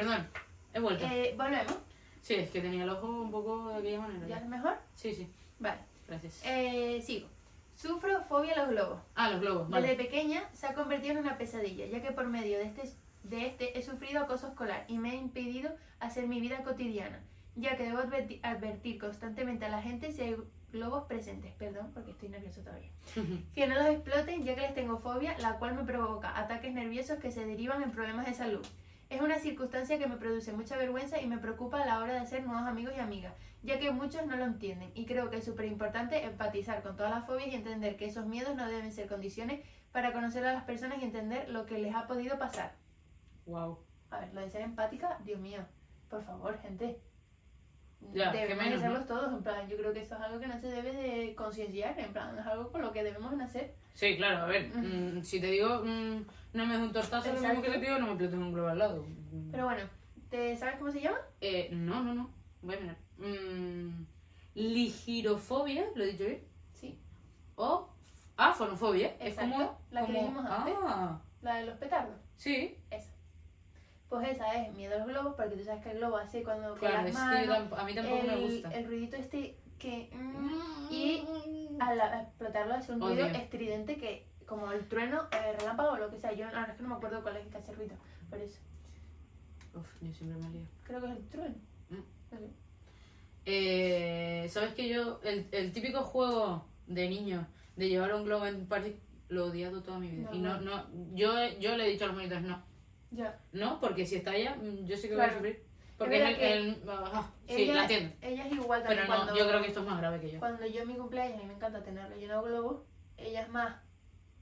Perdón, he vuelto. Eh, volvemos. Sí, es que tenía el ojo un poco de aquella manera. ¿Ya es mejor? Sí, sí, Vale. gracias. Eh, sigo. Sufro fobia a los globos. Ah, los globos, Desde vale. pequeña se ha convertido en una pesadilla, ya que por medio de este, de este he sufrido acoso escolar y me ha impedido hacer mi vida cotidiana, ya que debo adverti- advertir constantemente a la gente si hay globos presentes, perdón, porque estoy nervioso todavía, que no los exploten, ya que les tengo fobia, la cual me provoca ataques nerviosos que se derivan en problemas de salud. Es una circunstancia que me produce mucha vergüenza y me preocupa a la hora de hacer nuevos amigos y amigas, ya que muchos no lo entienden y creo que es súper importante empatizar con todas las fobias y entender que esos miedos no deben ser condiciones para conocer a las personas y entender lo que les ha podido pasar. Wow. A ver, lo de ser empática, Dios mío, por favor, gente. Ya, debemos de menos, serlos todos, en plan, yo creo que eso es algo que no se debe de concienciar, en plan, es algo con lo que debemos nacer. Sí, claro, a ver, mm, si te digo mm, no me des un tortazo, lo mismo que te digo, no me explotes un globo al lado. Mm. Pero bueno, ¿te sabes cómo se llama? Eh, no, no, no, voy a mirar. Mm, ligirofobia, ¿lo he dicho bien? Sí, O, ah, fonofobia, es como... la que como- dijimos antes. Ah, la de los petardos. sí, Esa. Pues esa es miedo a los globos, porque tú sabes que el globo hace cuando con claro, las es que manos, tamp- a mí tampoco el, me gusta. el ruidito este que... mm, y al a explotarlo hace un Odio. ruido estridente que, como el trueno, el relámpago o lo que sea, yo verdad es que no me acuerdo cuál es que hace ruido, por eso. Uf, yo siempre me lío. Creo que es el trueno. Mm. Eh, ¿Sabes que yo, el, el típico juego de niño de llevar un globo en party, lo he odiado toda mi vida? No, y no, no. no, yo, yo le he dicho a los monitores no. Ya. No, porque si está ella, mm, yo sé que voy a sufrir. Porque Es es el, ajá, sí, ella, la entiendo. ella es igual Pero también no, cuando, yo creo que esto es más grave que yo. cuando yo en mi cumpleaños, a mí me encanta tener relleno de globos, ella es más,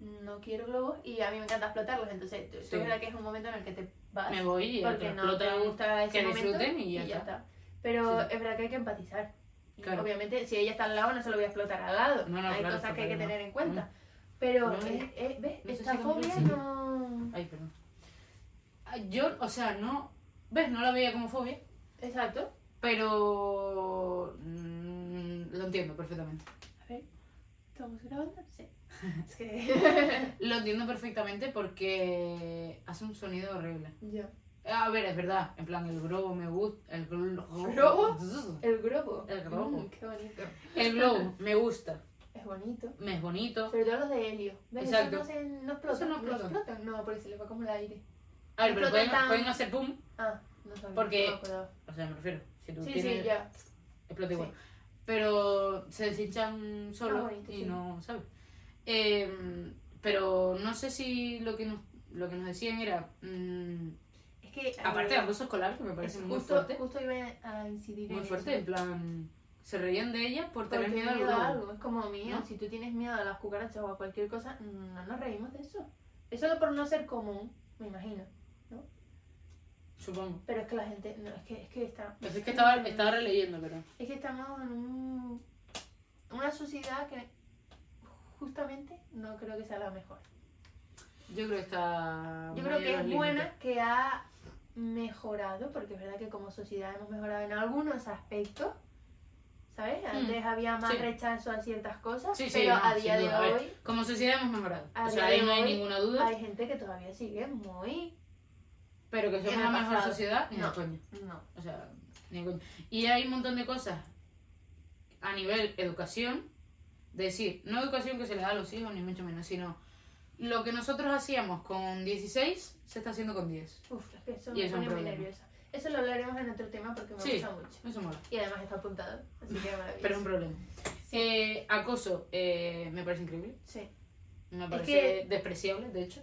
no quiero globos y a mí me encanta explotarlos, entonces tú- Sí. es verdad que es un momento en el que te vas Me voy y porque que no te gusta ese que momento disfruten y ya está. Pero Sí. es verdad que hay que empatizar. Claro. Obviamente, si ella está al lado, no se lo voy a explotar al lado. No, no, hay claro, cosas que hay que tener no. en cuenta. Pero, No, ¿ves? no Esta si fobia no... Ay, perdón. Ah, Yo, o sea, no. ¿Ves? No la veía como fobia, Exacto. pero. mm, lo entiendo perfectamente. A ver, ¿estamos grabando? Sí. Es que... Lo entiendo perfectamente porque hace un sonido horrible. ya. A ver, es verdad, en plan, el globo me gusta. El globo. ¿Globo? El globo. El globo. Mm, qué bonito. El globo me gusta. Es bonito. Me es bonito. Sobre todo los de helio. ¿Ves? Exacto. Esos no, se, no explotan. Esos no explotan. No, porque se les va como el aire. A ver, pero pueden, tan- pueden hacer pum. Ah, no sabía. Porque- no. O sea, me refiero. Si tú Sí, tienes. sí, ya. explota igual. Sí. Pero se deshinchan solo Ah, bonito, y sí. no, ¿sabes? Eh, pero no sé si lo que nos, lo que nos decían era, mm, Es que... aparte eh, de acoso escolar, que me parece es muy justo, fuerte, Justo iba a incidir muy en fuerte, eso. en plan, se reían de ella por tener miedo miedo a algo. Es como mío. ¿No? Si tú tienes miedo a las cucarachas o a cualquier cosa, no nos reímos de eso. Es solo por no ser común, me imagino. Supongo. Pero es que la gente... No, es que, es que está... Pues es que estaba, estaba releyendo, pero... Es que estamos en un- una sociedad que justamente no creo que sea la mejor. Yo creo que está... Yo creo que es límites. buena, que ha mejorado, porque es verdad que como sociedad hemos mejorado en algunos aspectos, ¿sabes? Antes había más Hmm. Sí. rechazo a ciertas cosas, Sí, sí, pero no, a día de duda. A ver, hoy Como sociedad hemos mejorado. O sea, ahí no hay ninguna duda. hay gente que todavía sigue muy... Pero que somos la mejor pasado. sociedad, ni No. coña. No. O sea, ni de coña. Y hay un montón de cosas a nivel educación, de decir, no educación que se le da a los hijos, ni mucho menos, sino lo que nosotros hacíamos con 16 se está haciendo con 10. Uf, es que eso Y me pone muy nerviosa. Eso lo hablaremos en otro tema porque me Sí. gusta mucho. Eso mola. Y además está apuntado, así que maravilloso. Pero es un problema. Eh, acoso, eh, me parece increíble. Sí. Me parece que- despreciable, de hecho.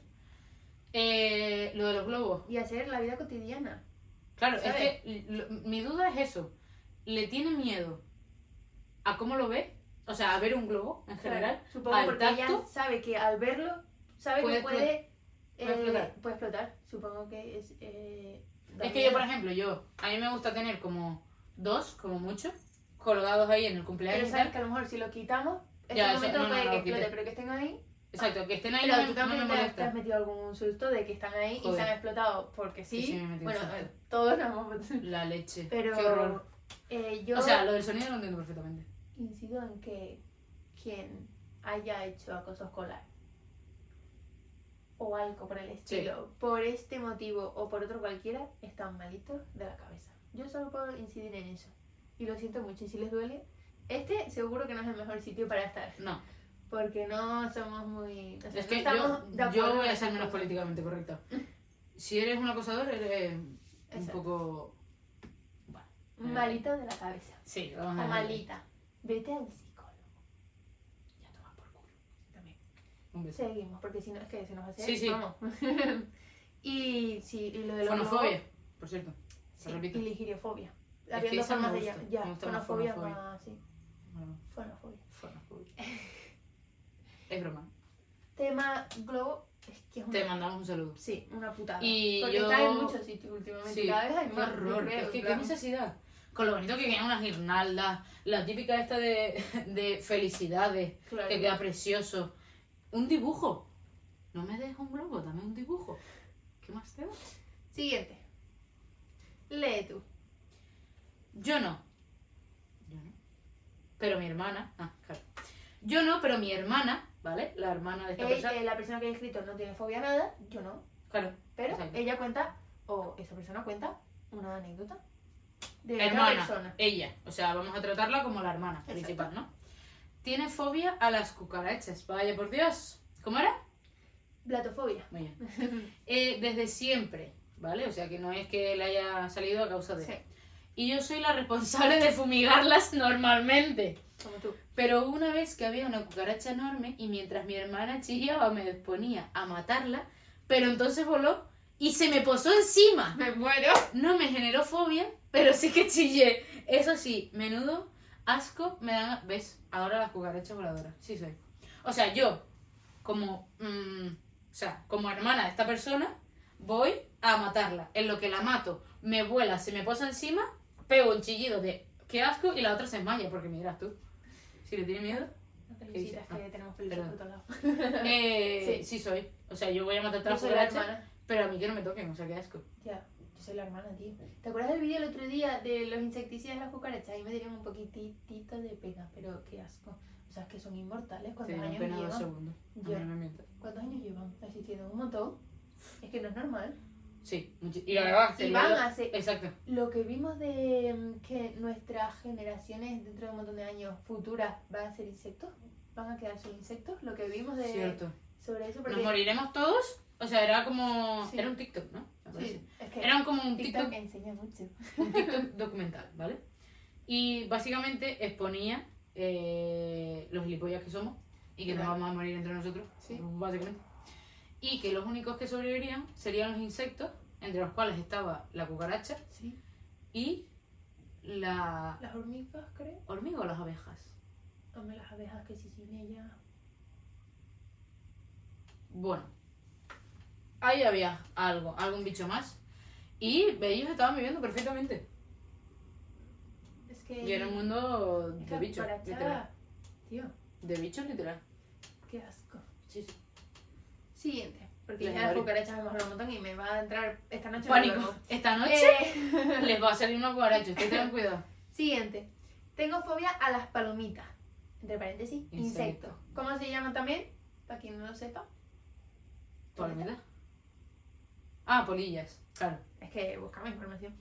Eh, lo de los globos. Y hacer la vida cotidiana. Claro, ¿Sabes? es que lo- mi duda es eso. ¿Le tiene miedo a cómo lo ve? O sea, a ver un globo en general. Claro, Supongo al porque ella tacto. sabe que al verlo, sabe Puede que puede, puede eh, explotar. puede explotar. Supongo que es. Eh, Es que yo, por ejemplo, yo, a mí me gusta tener como dos, como mucho, colgados ahí en el cumpleaños Pero sabes que a lo mejor si lo quitamos, en eso- momento no, no, puede no, que explote, pero que estén ahí. Exacto, que estén ahí Pero no, tú me- no también me te, has- te molesta. has metido algún susto de que están ahí y se han explotado porque sí. Sí, sí, me bueno, todos nos hemos metido. La leche. Pero Qué horror. eh, yo O sea, lo del sonido lo entiendo perfectamente. incido en que quien haya hecho acoso escolar o algo por el estilo, por este motivo o por otro cualquiera, están malitos de la cabeza. Yo solo puedo incidir en eso. Y lo siento mucho. Y si les duele, este seguro que no es el mejor sitio para estar. No, Porque no somos muy. o sea, es no que estamos yo, voy a ser menos políticamente correcta. Si eres un acosador, eres un poco... Bueno, Malito de la cabeza. sí, O vamos a malita. Vete al psicólogo. Ya toma por culo. También. Un beso. Seguimos, porque si no es que se nos hace. Sí, sí. Vamos. y sí, y lo de los Fonofobia, por cierto. Sí, repito. y ligiriofobia. Habiendo formas de ya. Fonofobia más. Sí, fonofobia. fonofobia. Es broma. Tema globo, es que es una. Te mandamos un saludo. Sí, una putada. Y Porque yo- está en muchos sitios últimamente. Sí, Cada vez hay más. horror. es que qué necesidad. Con lo bonito que quedan unas guirnaldas, la típica esta de, de felicidades, claro. que queda precioso. Un dibujo. No me dejes un globo, dame un dibujo. ¿Qué más te da? Siguiente. Lee tú. Yo no. Yo no. Pero mi hermana. Ah, claro. Yo no, pero mi hermana, ¿vale? La hermana de esta persona. eh, la persona que ha escrito no tiene fobia a nada, yo no. Claro. Pero Exacto. ella cuenta, o esa persona cuenta, una anécdota de otra Hermana. persona. Ella. O sea, vamos a tratarla como la hermana Exacto. principal, ¿no? Tiene fobia a las cucarachas. Vaya por Dios. ¿Cómo era? Blatofobia. Muy bien. Eh, desde siempre, ¿vale? O sea, que no es que le haya salido a causa de... Sí, Y yo soy la responsable de fumigarlas normalmente. como tú. Pero una vez que había una cucaracha enorme y mientras mi hermana chillaba me disponía a matarla, pero entonces voló y se me posó encima. Me muero. No me generó fobia, pero sí que chillé. Eso sí, menudo asco me dan... ¿Ves? Ahora las cucarachas voladoras. Sí soy. O sea, yo, como... mm, o sea, como hermana de esta persona, voy a matarla. En lo que la mato, me vuela, se me posa encima, pego un chillido de qué asco y la otra se desmaya, porque me dirás tú. Si le tiene miedo, No te felicitas que tenemos peluches perdón. por todos lados. eh, sí. Sí. soy. O sea, yo voy a matar a Yo la cucarachas, hermana. pero a mí que no me toquen, o sea, qué asco. Ya, yo soy la hermana, tío. ¿Te acuerdas del vídeo el otro día de los insecticidas de las cucarachas? Ahí me dieron un poquitito de pena, pero qué asco. O sea, es que son inmortales. ¿Cuántos dieron años llevan? mí no. ¿Cuántos años llevan existiendo? Un montón. Es que no es normal. Sí, y además Y van a ser- Exacto. Lo que vimos de mm, que nuestras generaciones dentro de un montón de años futuras van a ser insectos, van a quedar sin insectos, lo que vimos de Cierto. sobre eso, Nos porque moriremos todos. O sea, era como. Sí. Era un TikTok, ¿no? Me parece. sí, es que Era como un TikTok TikTok, enseña mucho. un TikTok documental, ¿vale? Y básicamente exponía eh, los gilipollas que somos y que nos vamos a morir entre nosotros, Sí. básicamente. Y que los únicos que sobrevivirían serían los insectos, entre los cuales estaba la cucaracha Sí. y la Las hormigas, creo. hormiga o las abejas. Hombre, las abejas que sí sin ellas. Bueno, ahí había algo, algún bicho más. Y ellos estaban viviendo perfectamente. Es que. Y era un mundo de bichos, literal. Tío, De bichos, literal. qué asco. Sí, sí. Siguiente. Porque Les ya las cucarachas me molan un montón y me va a entrar esta noche. Pánico. Esta noche Eh, les va a salir una cucaracha. Ustedes tengan cuidado. Siguiente. Tengo fobia a las palomitas. Entre paréntesis, Insecto. insectos. ¿Cómo se llaman también? Para quien no lo sepa. ¿Palomita? Ah, polillas. Claro. Es que buscamos información.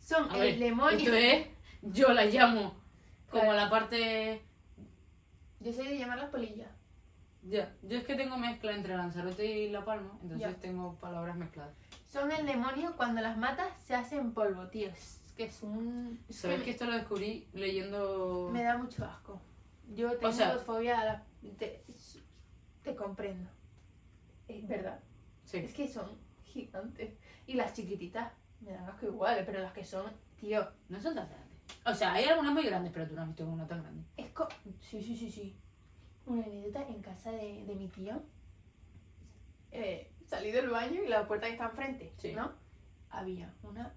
Son A el ver, demonio. Esto es. Yo la llamo como Claro. la parte. Yo soy de llamarlas polillas. Ya. Yo es que tengo mezcla entre Lanzarote y La Palma. Entonces Ya. tengo palabras mezcladas. Son el demonio cuando las matas se hacen polvo, tío. Es que es un. es ¿Sabes que que esto lo descubrí leyendo. Me da mucho asco. Yo tengo sea- fobia a las. Te, te comprendo. Es verdad. Sí. Es que son gigantes. Y las chiquititas me dan asco iguales, pero las que son, tío, No son tan grandes. O sea, hay algunas muy grandes, pero tú no has visto una tan grande. es co Sí, sí, sí, sí. Una anécdota en casa de, de mi tío. Eh, salí del baño y la puerta que está enfrente, Sí. ¿no? Había una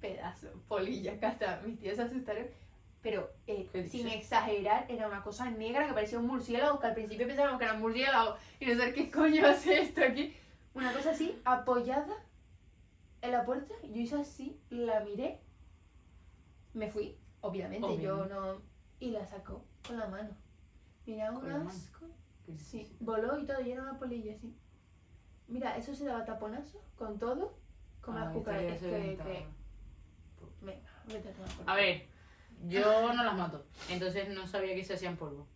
pedazo, polilla, que hasta mis tíos se asustaron. Pero eh, ¿Qué sin exagerar, era una cosa negra que parecía un murciélago, que al principio pensábamos que era un murciélago y no sé qué coño hace esto aquí. Una cosa así, apoyada en la puerta, yo hice así, la miré, me fui, obviamente, yo Obviamente. no... Y la sacó con la mano. Mira, un asco. Sí, voló y todo, y era una polilla así. Mira, eso se daba taponazo con todo. Con las cucarachas. Que. Venga, vete a tomar por A ver, yo no las mato, entonces no sabía que se hacían polvo.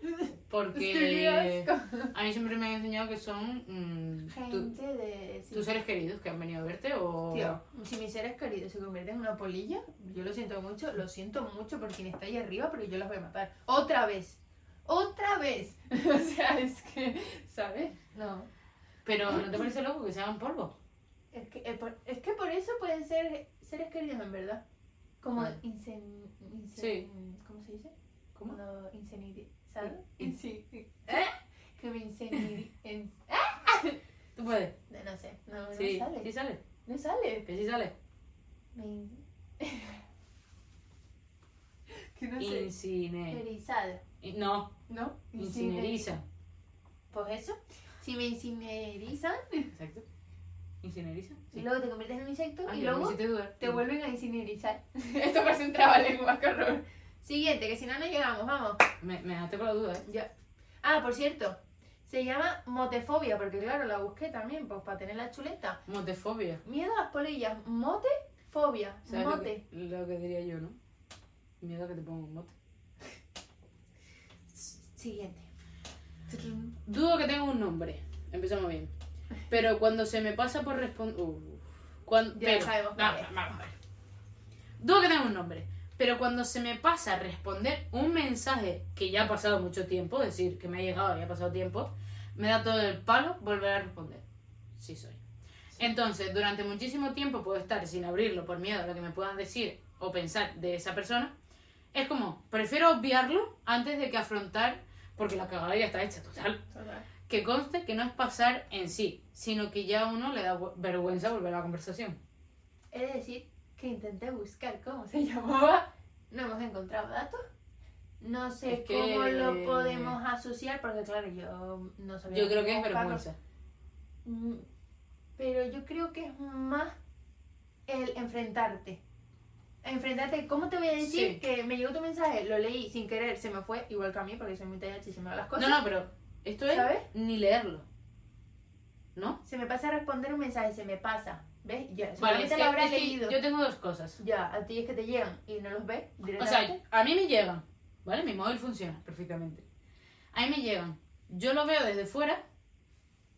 Porque a mí siempre me han enseñado que son mm, tu- Gente de. sí. tus seres queridos que han venido a verte o... Tío, si mis seres queridos se convierten en una polilla, yo lo siento mucho, lo siento mucho por quien está ahí arriba, porque yo los voy a matar. ¡Otra vez! ¡Otra vez! o sea, es que, ¿sabes? No. Pero ¿no te parece loco que se hagan polvo? Es que, eh, por, es que por eso pueden ser seres queridos en verdad. Como Ah. incen, incen- Sí. ¿Cómo se dice? ¿Cómo? In- Sí. ¿Eh? Que me incendiari... en- ¿Tú puedes? No, no sé, no, no Sí, sale. sí sale. No sale. Que sí sale. Me que no sé. Incine... No, ¿No? incineriza. Pues eso. Si me incinerizan, Exacto. Incineriza. y Sí. luego te conviertes en un insecto Ay, y luego te vuelven a incinerizar. Esto parece un trabalengua, qué horror. Siguiente, que si no, no llegamos, vamos. Me, me dejaste con la duda, ¿eh? Ya. Ah, por cierto, se llama motefobia, porque claro, la busqué también, pues para tener la chuleta. Motefobia. Miedo a las polillas, motefobia, ¿Sabes lo mote. que, lo que diría yo, no? Miedo a que te ponga un mote. Siguiente. Dudo que tenga un nombre. Empezamos bien. Pero cuando se me pasa por responder. cuando... Ya pero- sabemos vamos ver. Dudo que tenga un nombre. Pero cuando se me pasa a responder un mensaje que ya ha pasado mucho tiempo, es decir, que me ha llegado y ha pasado tiempo, me da todo el palo volver a responder. Sí soy. Entonces, durante muchísimo tiempo puedo estar sin abrirlo por miedo a lo que me puedan decir o pensar de esa persona. Es como, prefiero obviarlo antes de que afrontar, porque la cagada ya está hecha, total. Que conste que no es pasar en sí, sino que ya a uno le da vergüenza volver a la conversación. De decir que intenté buscar cómo se llamaba. No hemos encontrado datos. No sé Es que- cómo lo podemos asociar, porque claro, yo no sabía. Yo creo que es vergüenza. Mm, Pero yo creo que es más el enfrentarte. Enfrentarte, ¿cómo te voy a decir Sí. que me llegó tu mensaje? Lo leí sin querer, se me fue, igual que a mí, porque soy muy TH y se me van las cosas. No, no, pero esto es ¿Sabes? ni leerlo. ¿No? Se me pasa a responder un mensaje, se me pasa. ¿Ves? Ya, Vale, es que- lo habrás es que leído. yo tengo dos cosas. Ya, a ti es que te llegan y no los ves O directamente. sea, a mí me llegan, ¿vale? Mi móvil funciona perfectamente. A mí me llegan. Yo lo veo desde fuera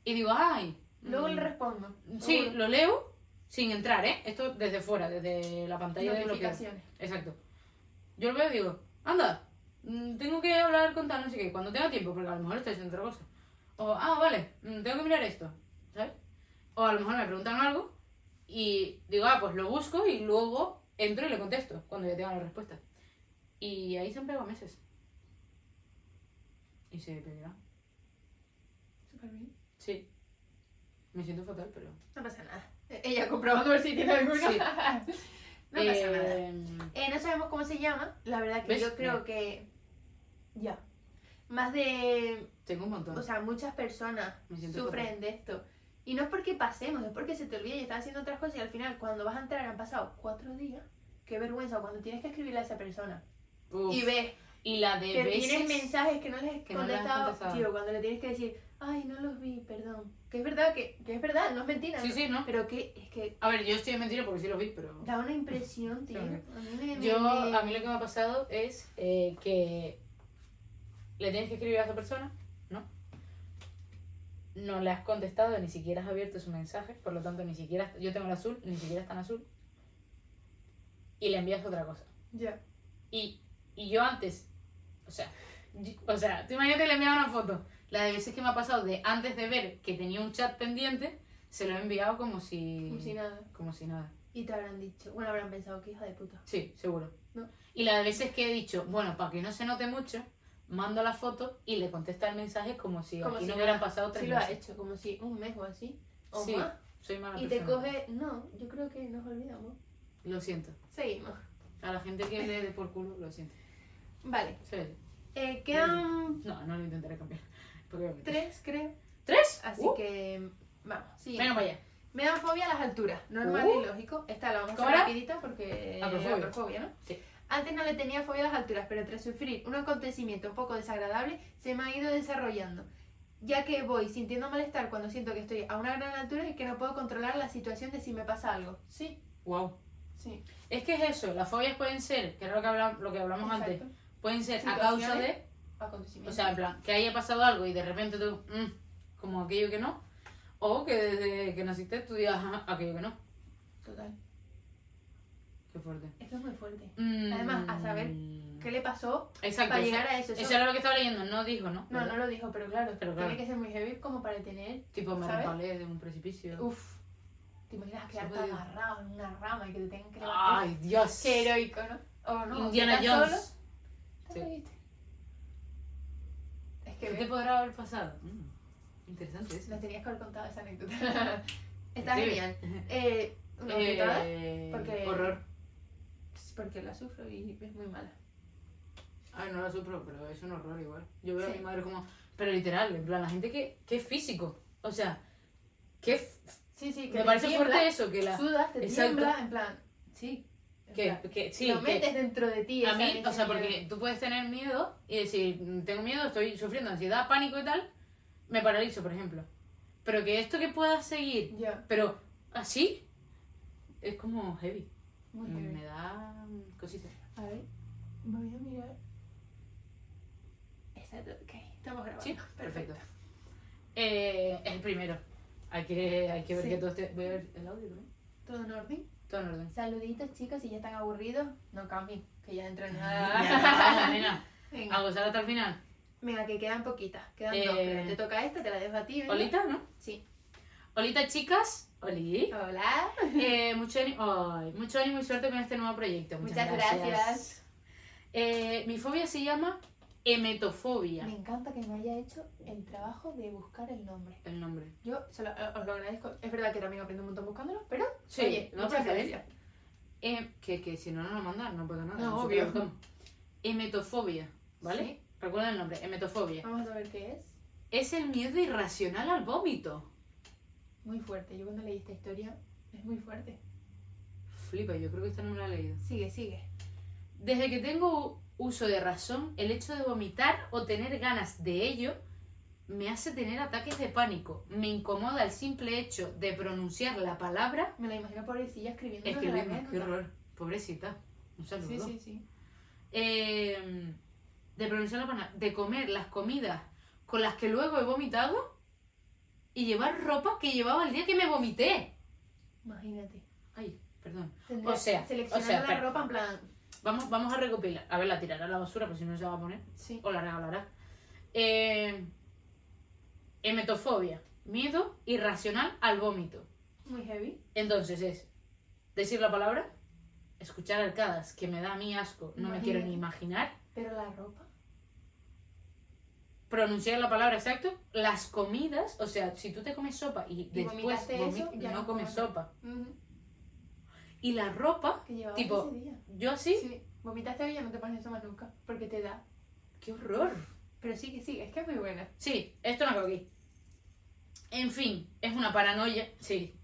y digo, ay. Luego mm, le respondo. Sí, lo leo sin entrar, ¿eh? Esto desde fuera, desde la pantalla de bloqueo. Exacto. Yo lo veo y digo, anda, mm, tengo que hablar con tal, no sé qué, cuando tenga tiempo, porque a lo mejor estoy haciendo otra cosa. O, ah, vale, mm, tengo que mirar esto, ¿sabes? O a lo mejor me preguntan algo y digo, ah, pues lo busco y luego entro y le contesto cuando ya tenga la respuesta. Y ahí se han pegado meses. Y se pegará. Súper bien. Sí. Me siento fatal, pero... No pasa nada. Ella comprobando a ver si tiene alguno. Sí. no pasa nada. Eh, no sabemos cómo se llama. La verdad que ¿Ves? yo creo que. Ya. Más de. Tengo un montón. O sea, muchas personas sufren de esto. Y no es porque pasemos, es porque se te olvida y estás haciendo otras cosas y al final, cuando vas a entrar, han pasado cuatro días. Qué vergüenza cuando tienes que escribirle a esa persona. Uf. Y ves Y la de que veces... tienes mensajes que no les has que no les has contestado, contestado. tío, cuando le tienes que decir, ay, no los vi, perdón. Que es verdad, que, que es verdad, no es mentira. Sí, ¿no? sí, ¿no? Pero que es que A ver, yo estoy de mentira porque sí lo vi, pero... da una impresión, tío. A mí me, Yo, me- a mí lo que me ha pasado es eh, que le tienes que escribir a esa persona, ¿no? No le has contestado, ni siquiera has abierto su mensaje, por lo tanto, ni siquiera, yo tengo el azul, ni siquiera está en azul, y le envías otra cosa. Ya. Y, y yo antes, o sea, yo- o sea, tú imagínate que le enviaba una foto. La de veces que me ha pasado de antes de ver que tenía un chat pendiente, se lo he enviado como si... Como si nada. Como si nada. Y te habrán dicho, bueno, habrán pensado que hija de puta. Sí, seguro. ¿No? Y la de veces que he dicho, bueno, para que no se note mucho, mando la foto y le contesta el mensaje como si Como aquí si no hubieran pasado tres Sí lo ha meses. hecho, como si un mes o así. O Sí, más. soy mala Y te persona. coge, no, yo creo que nos olvidamos. Lo siento. Seguimos. A la gente que le dé por culo, lo siento. Vale. Sí. Eh, quedan No, no lo intentaré cambiar. Porque obviamente- tres, creo. ¿Tres? Así Uh, que, vamos. Sí. Venga para allá. Me dan fobia a las alturas. Normal Uh. y lógico. Esta la vamos a ¿Cómo hacer rapidita porque... Acrofobia. acrofobia, ¿no? Sí. Antes no le tenía fobia a las alturas, pero tras sufrir un acontecimiento un poco desagradable, se me ha ido desarrollando. ya que voy sintiendo malestar cuando siento que estoy a una gran altura y que no puedo controlar la situación de si me pasa algo. Sí, Wow. sí. Es que es eso, las fobias pueden ser, que es lo que, habla- lo que hablamos antes, pueden ser a causa Situaciones. De, o sea, en plan, que haya pasado algo y de repente tú, mm, como aquello que no, o que desde que naciste tú digas "Ajá, aquello que no. Total. Qué fuerte. Es que es muy fuerte. Mm. Además, a saber ¿Qué le pasó Exacto. para llegar a eso? Eso- Eso era lo que estaba leyendo, no dijo, ¿no? No, no lo dijo, pero claro, Pero claro. tiene que ser muy heavy como para tener. Tipo, me resbalé de un precipicio. Uf. ¿Te imaginas quedarte agarrado en una rama y que te tengan que levantar? Ay, Dios. Qué heroico, ¿no? O no. Indiana ¿estás Jones. solo? ¿Te Sí. lo viste? Es que ¿Qué te podrá haber pasado? Mm, interesante eso. nos tenías que haber contado esa anécdota. Está genial. Eh, una Eh, porque- Horror. porque la sufro y es muy mala. Ay, no la sufro, pero es un horror igual. Yo veo Sí. a mi madre como... Pero literal, en plan, la gente que, que es físico. O sea, que Sí, sí, que me parece tiembla, fuerte eso, que la... Sudas, te Exacto. tiembla, en plan. Sí. En Que, plan, que, sí, lo que metes dentro de ti. a mí, o sea, porque tú puedes tener miedo y decir, "Mm, tengo miedo, estoy sufriendo ansiedad, pánico y tal, me paralizo, por ejemplo. Pero que esto que pueda seguir, pero así, es como heavy. muy heavy. Me da cositas. A ver, voy a mirar. Exacto, ok, estamos grabando. Sí, perfecto. Eh, es el primero. Hay que, hay que ver Sí. que todo esté... Voy a ver el audio también. ¿Todo en orden? Todo en orden. Saluditos, chicos, si ya están aburridos, no cambien, que ya dentro en Ya, nada. a gozar hasta el final. Venga, que quedan poquitas, quedan Eh, dos, pero te toca esta, te la dejo a ti. Olita, ¿no? Sí. Olita, chicas. Oli. Hola. Eh, mucho, mucho ánimo y suerte con este nuevo proyecto. Muchas, Muchas gracias. Eh, mi fobia se llama emetofobia. Me encanta que me haya hecho el trabajo de buscar el nombre. El nombre. Yo se lo- eh, os lo agradezco. Es verdad que también aprendo un montón buscándolo, pero Sí, oye, no, muchas gracias. Eh, que, que si no, no lo mandan, no pasa nada. No, nosotros obvio. Emetofobia, ¿vale? Sí. Recuerda el nombre, emetofobia. Vamos a ver qué es. Es el miedo irracional al vómito. Muy fuerte. Yo cuando leí esta historia es muy fuerte. Flipa, yo creo que esta no la he leído. Sigue, sigue. Desde que tengo uso de razón, el hecho de vomitar o tener ganas de ello me hace tener ataques de pánico. Me incomoda el simple hecho de pronunciar la palabra. Me la imagino pobrecilla escribiendo. Escribiendo, qué horror. Pobrecita. Un saludo. Sí, sí, sí. Eh, de pronunciar la palabra. De comer las comidas con las que luego he vomitado y llevar ropa que llevaba el día que me vomité. Imagínate. Ay, perdón. O sea, o sea, la ropa en plan. Vamos, vamos a recopilar. A ver, la tirará a la basura, pues si no se va a poner. Sí. o la regalará. Eh, emetofobia, miedo irracional al vómito. Muy heavy. Entonces es decir la palabra, escuchar arcadas, que me da a mí asco, no me quiero ni imaginar, Pero la ropa. pronunciar la palabra exacto, las comidas, o sea, si tú te comes sopa y, después eso, ya no no comes sopa. Ujú. Y la ropa, Que Tipo, ese día. yo así, Sí. Vomitaste hoy y ya no te pones eso más nunca. Porque te da. qué horror. Pero sí que sí, es que es muy buena. Sí, esto no acabo aquí. En fin, es una paranoia, sí.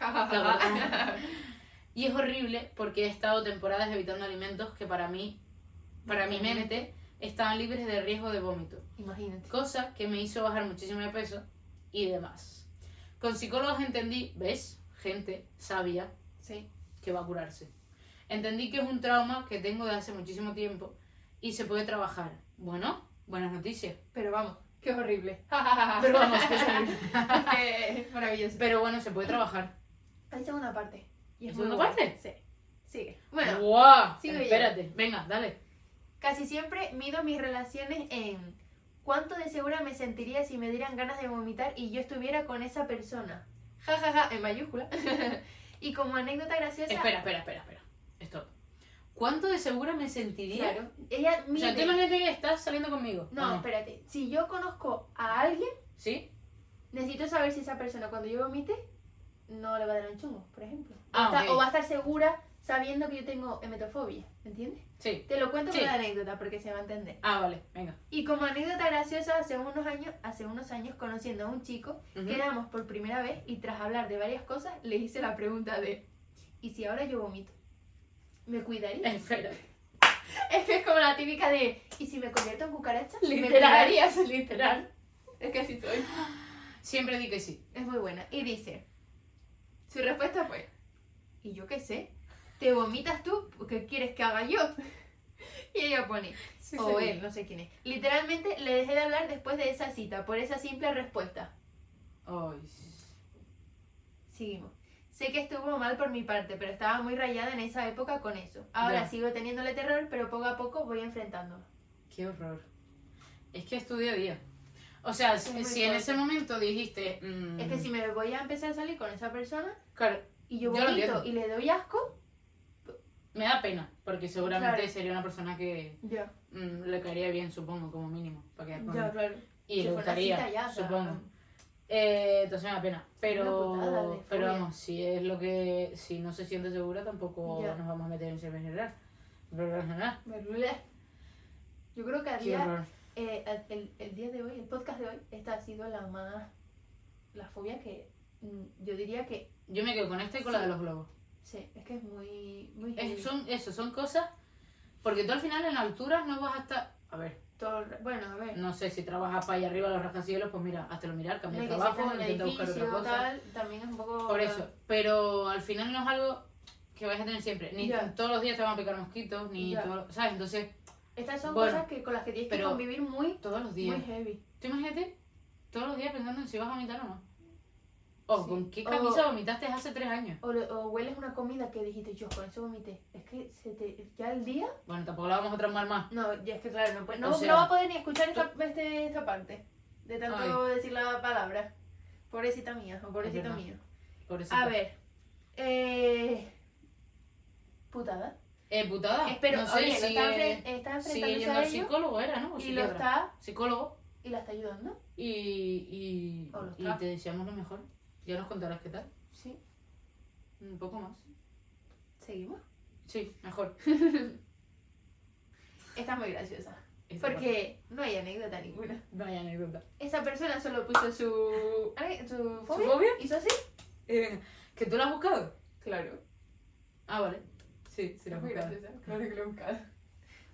Y es horrible porque he estado temporadas evitando alimentos que para mí, para mi mente, estaban libres de riesgo de vómito. Imagínate. Cosa que me hizo bajar muchísimo de peso y demás. Con psicólogos entendí, ¿ves? Gente sabia Sí. Que va a curarse. Entendí que es un trauma que tengo de hace muchísimo tiempo y se puede trabajar. Bueno, buenas noticias. Pero vamos, qué horrible. Pero vamos, es horrible. Qué maravilloso. Pero bueno, se puede trabajar. Hay segunda parte. Y es ¿Hay muy segunda parte? Sí. Sigue. Bueno, ¡Guau! sigo yo. Espérate, venga, dale. casi siempre mido mis relaciones en cuánto de segura me sentiría si me dieran ganas de vomitar y yo estuviera con esa persona. Ja, ja, ja, en mayúscula. y como anécdota graciosa. Espera, espera, espera, espera. Esto. ¿Cuánto de segura me sentiría? Claro. Ella O mide. sea, tú imagínate que estás saliendo conmigo. ¿o no, espérate. Si yo conozco a alguien, ¿Sí? necesito saber si esa persona cuando yo vomite no le va a dar un chungo, por ejemplo. O, Ah, está- ok. o va a estar segura sabiendo que yo tengo emetofobia, ¿me entiendes? Sí. Te lo cuento Sí. con la anécdota porque se va a entender. Ah, vale, venga. Y como anécdota graciosa, hace unos años, hace unos años conociendo a un chico, Ujú. quedamos por primera vez y tras hablar de varias cosas, le hice la pregunta de ¿y si ahora yo vomito? ¿Me cuidaría? Es que es como la típica de ¿y si me convierto en cucaracha? ¿Me Literal. cuidarías? Literal. Es que así soy. Siempre di que sí. Es muy buena. Y dice, su respuesta fue, ¿y yo qué sé? ¿Te vomitas tú? ¿Qué quieres que haga yo? Y ella pone, o él, no sé quién es. Literalmente le dejé de hablar después de esa cita, por esa simple respuesta. Ay. Seguimos. Sé que estuvo mal por mi parte, pero estaba muy rayada en esa época con eso. Ahora Ya. sigo teniéndole terror, pero poco a poco voy enfrentándolo. Qué horror. Es que es tu día a día. O sea, Es si, en fuerte. ese momento dijiste. mm, Es que si me voy a empezar a salir con esa persona Claro, y yo vomito y le doy asco, me da pena, porque seguramente Claro. sería una persona que mm, le caería bien, supongo, como mínimo, para quedar con claro. Y Si le gustaría, ya, supongo. Eh, entonces me da pena. Pero, putada pero vamos, si es lo que. Si no se siente segura, tampoco nos vamos a meter en general. General. Yo creo que a Qué día, horror. eh, el, el- día de hoy, el podcast de hoy, esta ha sido la más. La fobia que mm, yo diría que. Yo me quedo con esta y con la de los globos. Sí, es que es muy. muy Es- son eso, son cosas. Porque tú al final en alturas no vas a estar. A ver, Todo bueno, a ver. no sé si trabajas para allá arriba los rascacielos, pues mira, hazte lo mirar, cambia de trabajo, intenta buscar otra cosa. tal, también es un poco. Por eso. Pero al final no es algo que vais a tener siempre. Ni Ya. todos los días te van a picar mosquitos, ni todo- ¿Sabes? Entonces, Estas son Bueno, cosas que con las que tienes que convivir muy, todos los muy días. heavy. Tú imagínate todos los días pensando en si vas a vomitar o no. O Sí. con qué O- camisa vomitaste hace tres años. O, o hueles una comida que dijiste, yo con eso vomité. Es que se te, ya el día. Bueno, tampoco la vamos a traumar más. No, ya es que claro, no, puede- no, sea, no va a poder ni escuchar esta, este- esta parte. De tanto Ay. decir la palabra. Pobrecita mía, o pobrecito mío. A ver. Eh. Putada. Eh, putada. Espero, no sé oye, si, lo está, eh, enfren- está si enfrentándose yendo a ello psicólogo era, ¿no? O y lo está Psicólogo. y la está ayudando. Y, y, y te deseamos lo mejor. Ya nos contarás qué tal. Sí. Un poco más. Seguimos. Sí, mejor. Esta es muy graciosa. Esta Porque no hay anécdota ninguna. No hay anécdota. Esa persona solo puso su. su fobia. fobia? ¿Hizo así? Eh, ¿Que tú lo has buscado? Claro. Ah, vale. Sí, sí Es has muy buscado. graciosa. Claro que lo he buscado.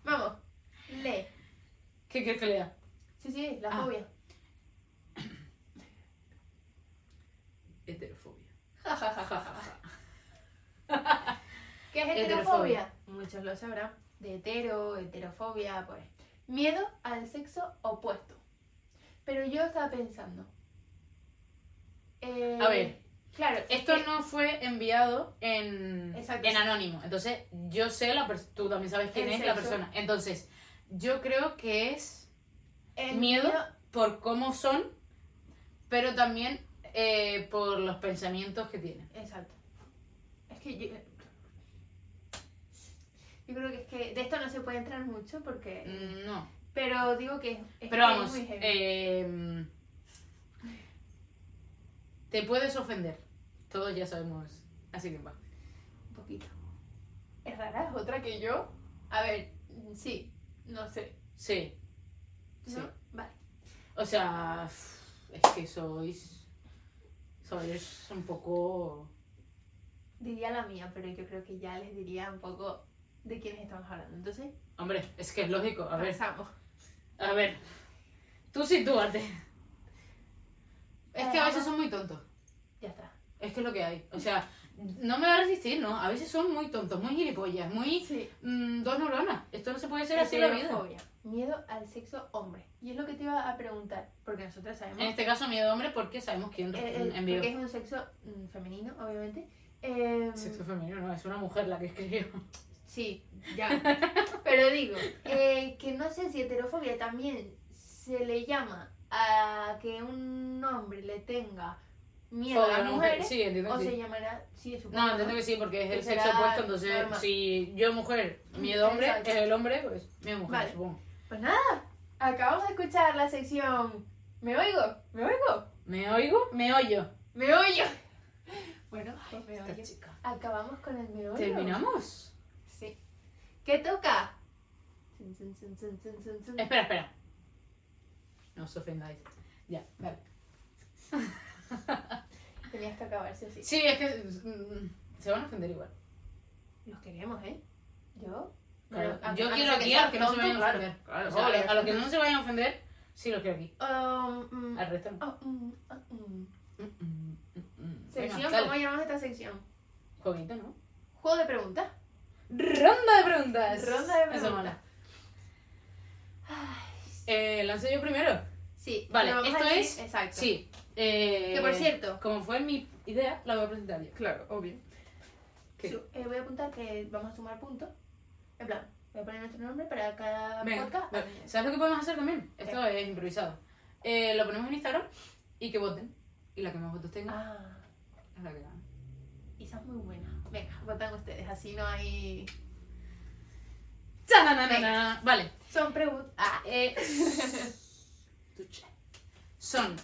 Vamos. Lee. ¿Qué quieres que lea? Sí, sí, la Ah. fobia. Heterofobia. ¿Qué es Heterofobia. heterofobia? Muchos lo sabrán. De hetero, heterofobia, pues. Miedo al sexo opuesto. Pero yo estaba pensando. eh, A ver. Claro. es Esto que- no fue enviado en, Exacto. en anónimo. Entonces, yo sé la persona. Tú también sabes quién El es la persona. Entonces, yo creo que es el miedo por cómo son, pero también eh, por los pensamientos que tienen. Exacto. Es que yo. Yo creo que es que de esto no se puede entrar mucho porque. No. Pero digo que es, Pero que es vamos, muy heavy. eh, te puedes ofender. Todos ya sabemos. Así que va. Un poquito. Es rara, es otra que yo. A ver, sí, no sé. Sí. ¿No? Sí. Vale. O sea, es que sois. Sois un poco. Diría la mía, pero yo creo que ya les diría un poco de quiénes estamos hablando. Entonces, Hombre, es que es lógico. A ver, pasamos. a ver. Tú sitúate. Es que a veces Eh, son muy tontos. Ya está. Es que es lo que hay. O sea, no me va a resistir, ¿no? A veces son muy tontos, muy gilipollas, muy. Sí. mm, dos neuronas. Esto no se puede ser así en la vida. Miedo al sexo hombre. Y es lo que te iba a preguntar, porque nosotros sabemos En este caso, miedo hombre, porque sabemos quién Eh, eh, envió. porque es un sexo mm, femenino, obviamente. Eh, Sexo femenino, no, es una mujer la que escribió. Sí, ya. Pero digo, eh, que no sé si heterofobia también se le llama a que un hombre le tenga miedo a las mujeres. Sí, entiendo o que se sí. llamará, sí, supongo. No, entiendo que sí, porque es el sexo opuesto, entonces normal. si yo mujer, miedo hombre, Exacto. es el hombre, pues miedo mujer, Vale. supongo. Pues nada, acabamos de escuchar la sección ¿Me oigo? ¿Me oigo? ¿Me oigo? Me oyo. ¡Me oyo! Bueno, pues me Esta oyo. chica. Acabamos con el me oyo. ¿Terminamos? Sí. ¿Qué toca? Zun, zun, zun, zun, zun, zun, zun. Espera, espera. No os ofendáis. Ya, vale. Tenías que acabar, sí o sí. Sí, es que mm, se van a ofender igual. Los queremos, ¿eh? Yo. Claro, Pero, a- yo a quiero aquí a los que no se vayan a ofender. Claro, O sea, a los- a los que no se vayan a ofender, Sí, los quiero aquí. Um, mm, Al resto no. oh, mm, oh. Sección, Venga. ¿cómo llamamos esta sección? Jueguito, ¿no? Juego de preguntas. Ronda de preguntas. Ronda de Eso preguntas. mola. Eh, ¿Lanzo yo primero? Sí, Vale, esto es- Exacto. Sí. Eh, Que por cierto- Como fue mi idea, la voy a presentar yo. Claro, obvio. Eh, voy a apuntar que vamos a sumar puntos. En plan, voy a poner nuestro nombre para cada Venga, podcast. vale. ¿Sabes lo que podemos hacer también? Esto es improvisado. Eh, lo ponemos en Instagram y que voten. Y la que más votos tenga Ah, es la que gana. esa es muy buena. Venga, votan ustedes, así no hay... Vale. Son preguntas... Ah, Eh, son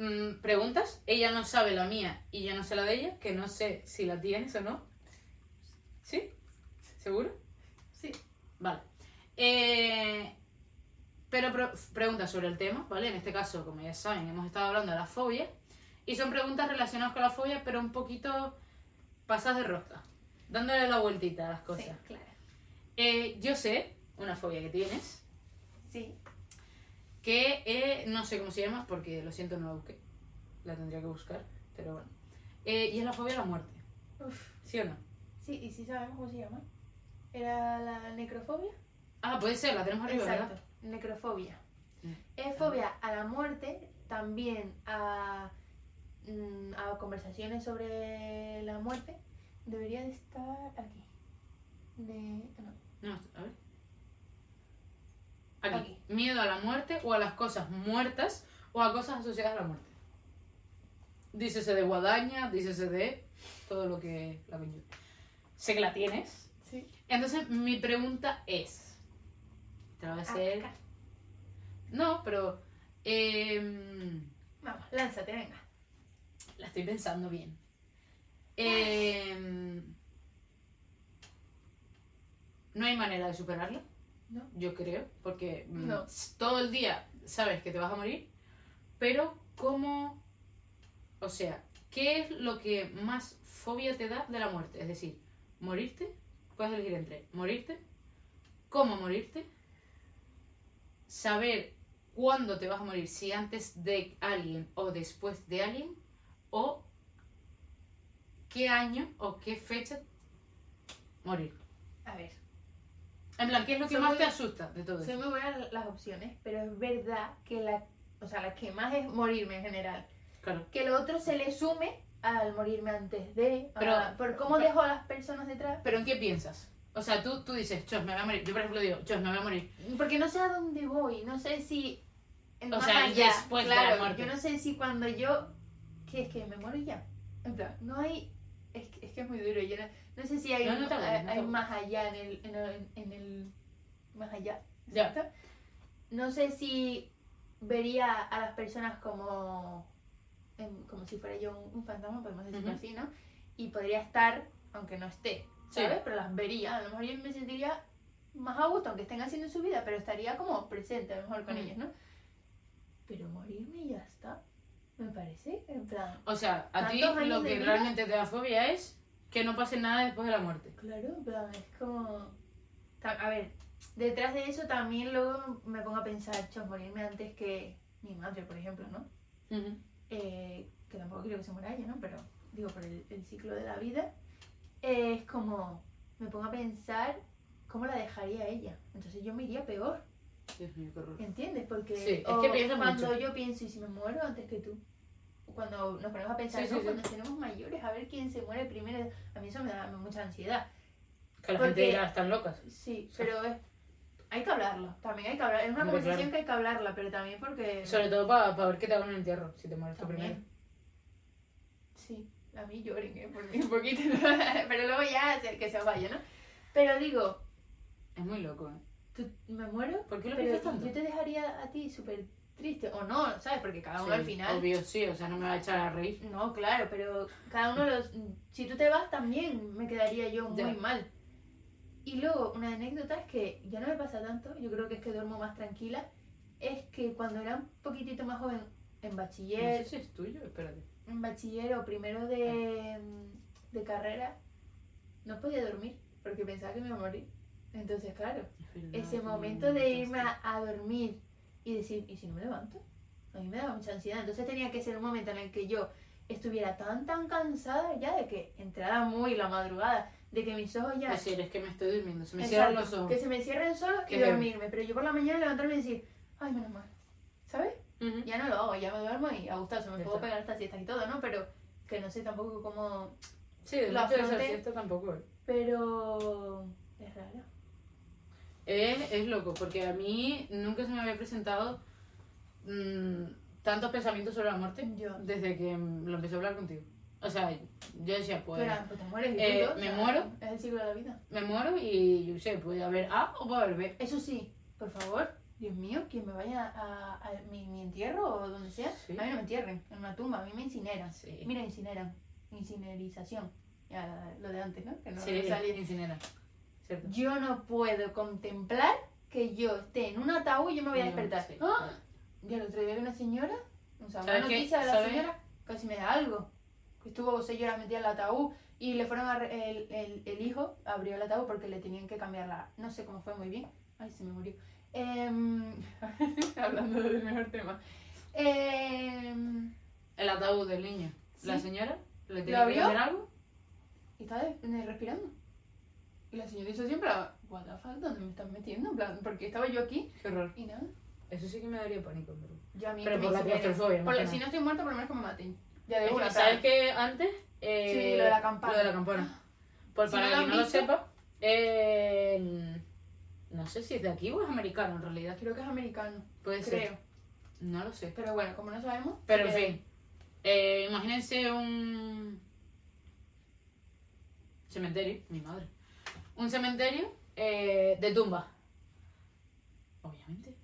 mm, preguntas. Ella no sabe la mía y yo no sé la de ella, que no sé si la tienes o no. ¿Sí? ¿Seguro? sí. Vale. Eh, pero pre- preguntas sobre el tema, ¿vale? En este caso, como ya saben, hemos estado hablando de la fobia. Y son preguntas relacionadas con la fobia, pero un poquito pasadas de rosca. Dándole la vueltita a las cosas. Sí, claro. Eh, yo sé una fobia que tienes, Sí. Que eh, no sé cómo se llama porque lo siento no la busqué la tendría que buscar pero bueno Eh, y es la fobia a la muerte Uf. ¿sí o no? Sí, y sí sabemos cómo se llama. ¿Era la necrofobia? ah puede ser la tenemos arriba Exacto, ¿verdad? necrofobia. Mm. Es fobia a la muerte, también a, mm, a conversaciones sobre la muerte. Debería de estar aquí. De, no. no a ver aquí. Aquí. miedo a la muerte o a las cosas muertas o a cosas asociadas a la muerte dícese de guadaña dícese de todo lo que la conlleva sé que la tienes Sí. entonces mi pregunta es te la voy a hacer Acá. no pero em, Vamos, lánzate, venga. La estoy pensando bien. Em, no hay manera de superarlo, No. yo creo, porque mm, No. todo el día sabes que te vas a morir, pero ¿cómo? O sea, ¿qué es lo que más fobia te da de la muerte? Es decir, morirte, puedes elegir entre morirte, cómo morirte, saber cuándo te vas a morir, si antes de alguien o después de alguien, o qué año o qué fecha morir. A ver, En plan, ¿qué es lo que más te asusta de todo son eso? muy buenas las opciones, pero es verdad que la, o sea, la que más es morirme en general. Claro. Que lo otro se le sume al morirme antes de, Pero- a- por cómo pero- dejo a las personas detrás. ¿Pero en qué piensas? O sea, tú, tú dices, chos, me voy a morir. Yo, por ejemplo, digo, chos, me voy a morir. Porque no sé a dónde voy, no sé si... en O sea, allá, después de la claro, muerte. Yo no sé si cuando yo... Que es que me muero ya. En plan, no hay... Es que es, que es muy duro. Yo no, no sé si hay, No, no no hay más allá en el, en el... en el- más allá. ¿cierto? No sé si vería a las personas como... en- como si fuera yo un, un fantasma, podemos decirlo Ujú. así, ¿no? Y podría estar, aunque no esté, Sí. ¿sabes? Pero las vería. A lo mejor yo me sentiría más a gusto, aunque estén haciendo su vida, pero estaría como presente a lo mejor con Mm. ellos, ¿no? Pero morirme y ya está. Me parece, en plan. O sea, a ti ¿Tantos años lo que vida? realmente te da fobia es que no pase nada después de la muerte. Claro, plan, es como. A ver, detrás de eso también luego me pongo a pensar, chos, morirme antes que mi madre, por ejemplo, ¿no? Eh, que tampoco quiero que se muera ella, ¿no? Pero digo, por el, el ciclo de la vida, eh, es como. Me pongo a pensar cómo la dejaría ella. Entonces yo me iría peor. Dios mío, qué horror. ¿Entiendes? Porque Sí, es que cuando mucho. yo pienso, ¿y si me muero antes que tú? Cuando nos ponemos a pensar, Sí, sí, ¿no? sí. cuando tenemos mayores, a ver quién se muere primero, a mí eso me da mucha ansiedad. Que la Porque- gente dirá, están locas. Sí, pero es, hay que hablarlo, también hay que hablar, es una conversación claro. que hay que hablarla, pero también porque... Sobre todo para ver qué te hagan en el entierro, si te mueres tú primero. Sí, a mí lloren, ¿eh? por mí un poquito, pero luego ya hacer que se vaya, ¿no? Pero digo, Es muy loco, ¿eh? ¿tú, ¿me muero? ¿Por qué lo Pero tanto? yo te dejaría a ti súper triste, o no, ¿sabes? Porque cada uno Sí, al final... Obvio, sí, o sea, no me va a echar a reír. No, claro, pero cada uno los... Si tú te vas también me quedaría yo muy Ya. mal. Y luego, una anécdota es que ya no me pasa tanto, yo creo que es que duermo más tranquila, es que cuando era un poquitito más joven, en No bachiller, sé si es tuyo, espérate. en bachiller o primero de, de carrera, no podía dormir porque pensaba que me iba a morir. Entonces, claro, ese momento de irme a dormir y decir, ¿y si no me levanto? A mí me daba mucha ansiedad. Entonces tenía que ser un momento en el que yo estuviera tan, tan cansada ya de que entrara muy la madrugada, de que mis ojos ya... Decir, es que me estoy durmiendo, se me Exacto, cierran los ojos. Que se me cierren solos y dormirme. Pero yo por la mañana levantarme y decir, ay, menos mal. ¿Sabes? Ujú. Ya no lo hago, ya me duermo y a gustazo, me Ya puedo pegar estas siestas y todo, ¿no? Pero que no sé tampoco cómo... Sí, hacer afronté. siesta tampoco es. Pero... Es raro. Es, es loco, porque a mí nunca se me había presentado mm, tantos pensamientos sobre la muerte Yo. desde que mm, lo empecé a hablar contigo. O sea, yo decía, pues Pero pues te mueres eh, o me sea, muero. Es el ciclo de la vida. me muero y yo sé, puede haber A o puede haber B. Eso sí, por favor, Dios mío, quien me vaya a, a mi, mi entierro o donde sea, Sí. a mí no me entierren en una tumba, a mí me incineran. Sí, Mira, incineran. Incinerización. Ya, lo de antes, ¿no? Que no sí me salía. incinera. ¿Cierto? Yo no puedo contemplar que yo esté en un ataúd y yo me voy a despertar. sí. ¡Ah! Y el otro día vi una señora, o sea, una noticia de la señora, casi me da algo. Estuvo seis horas metida en el ataúd y le fueron a re- el, el, el hijo abrió el ataúd porque le tenían que cambiar la. No sé cómo fue muy bien. Ay, se me murió. Em, hablando del mejor tema. Em, El ataúd del niño. La Sí. señora le ¿Lo tenía que cambiar algo. y estaba respirando. Y la señora hizo siempre, what the fuck, ¿dónde me están metiendo? En plan, porque estaba yo aquí Qué horror. y nada. Eso sí que me daría pánico, pero. Yo a mí Pero por la claustrofobia, Por imagina. Si no estoy muerta, por lo menos que me maten. Ya de una, ¿sabes? ¿Sabes que antes? Eh, Sí, lo de la campana. Lo de la campana. Pues Si para no quien no lo sepa, eh, no sé si es de aquí o es americano en realidad. Creo que es americano, Puede creo. ser. No lo sé. Pero bueno, como no sabemos. Pero en que- fin. Eh, imagínense un cementerio, mi madre. Un cementerio eh, de tumba. Obviamente.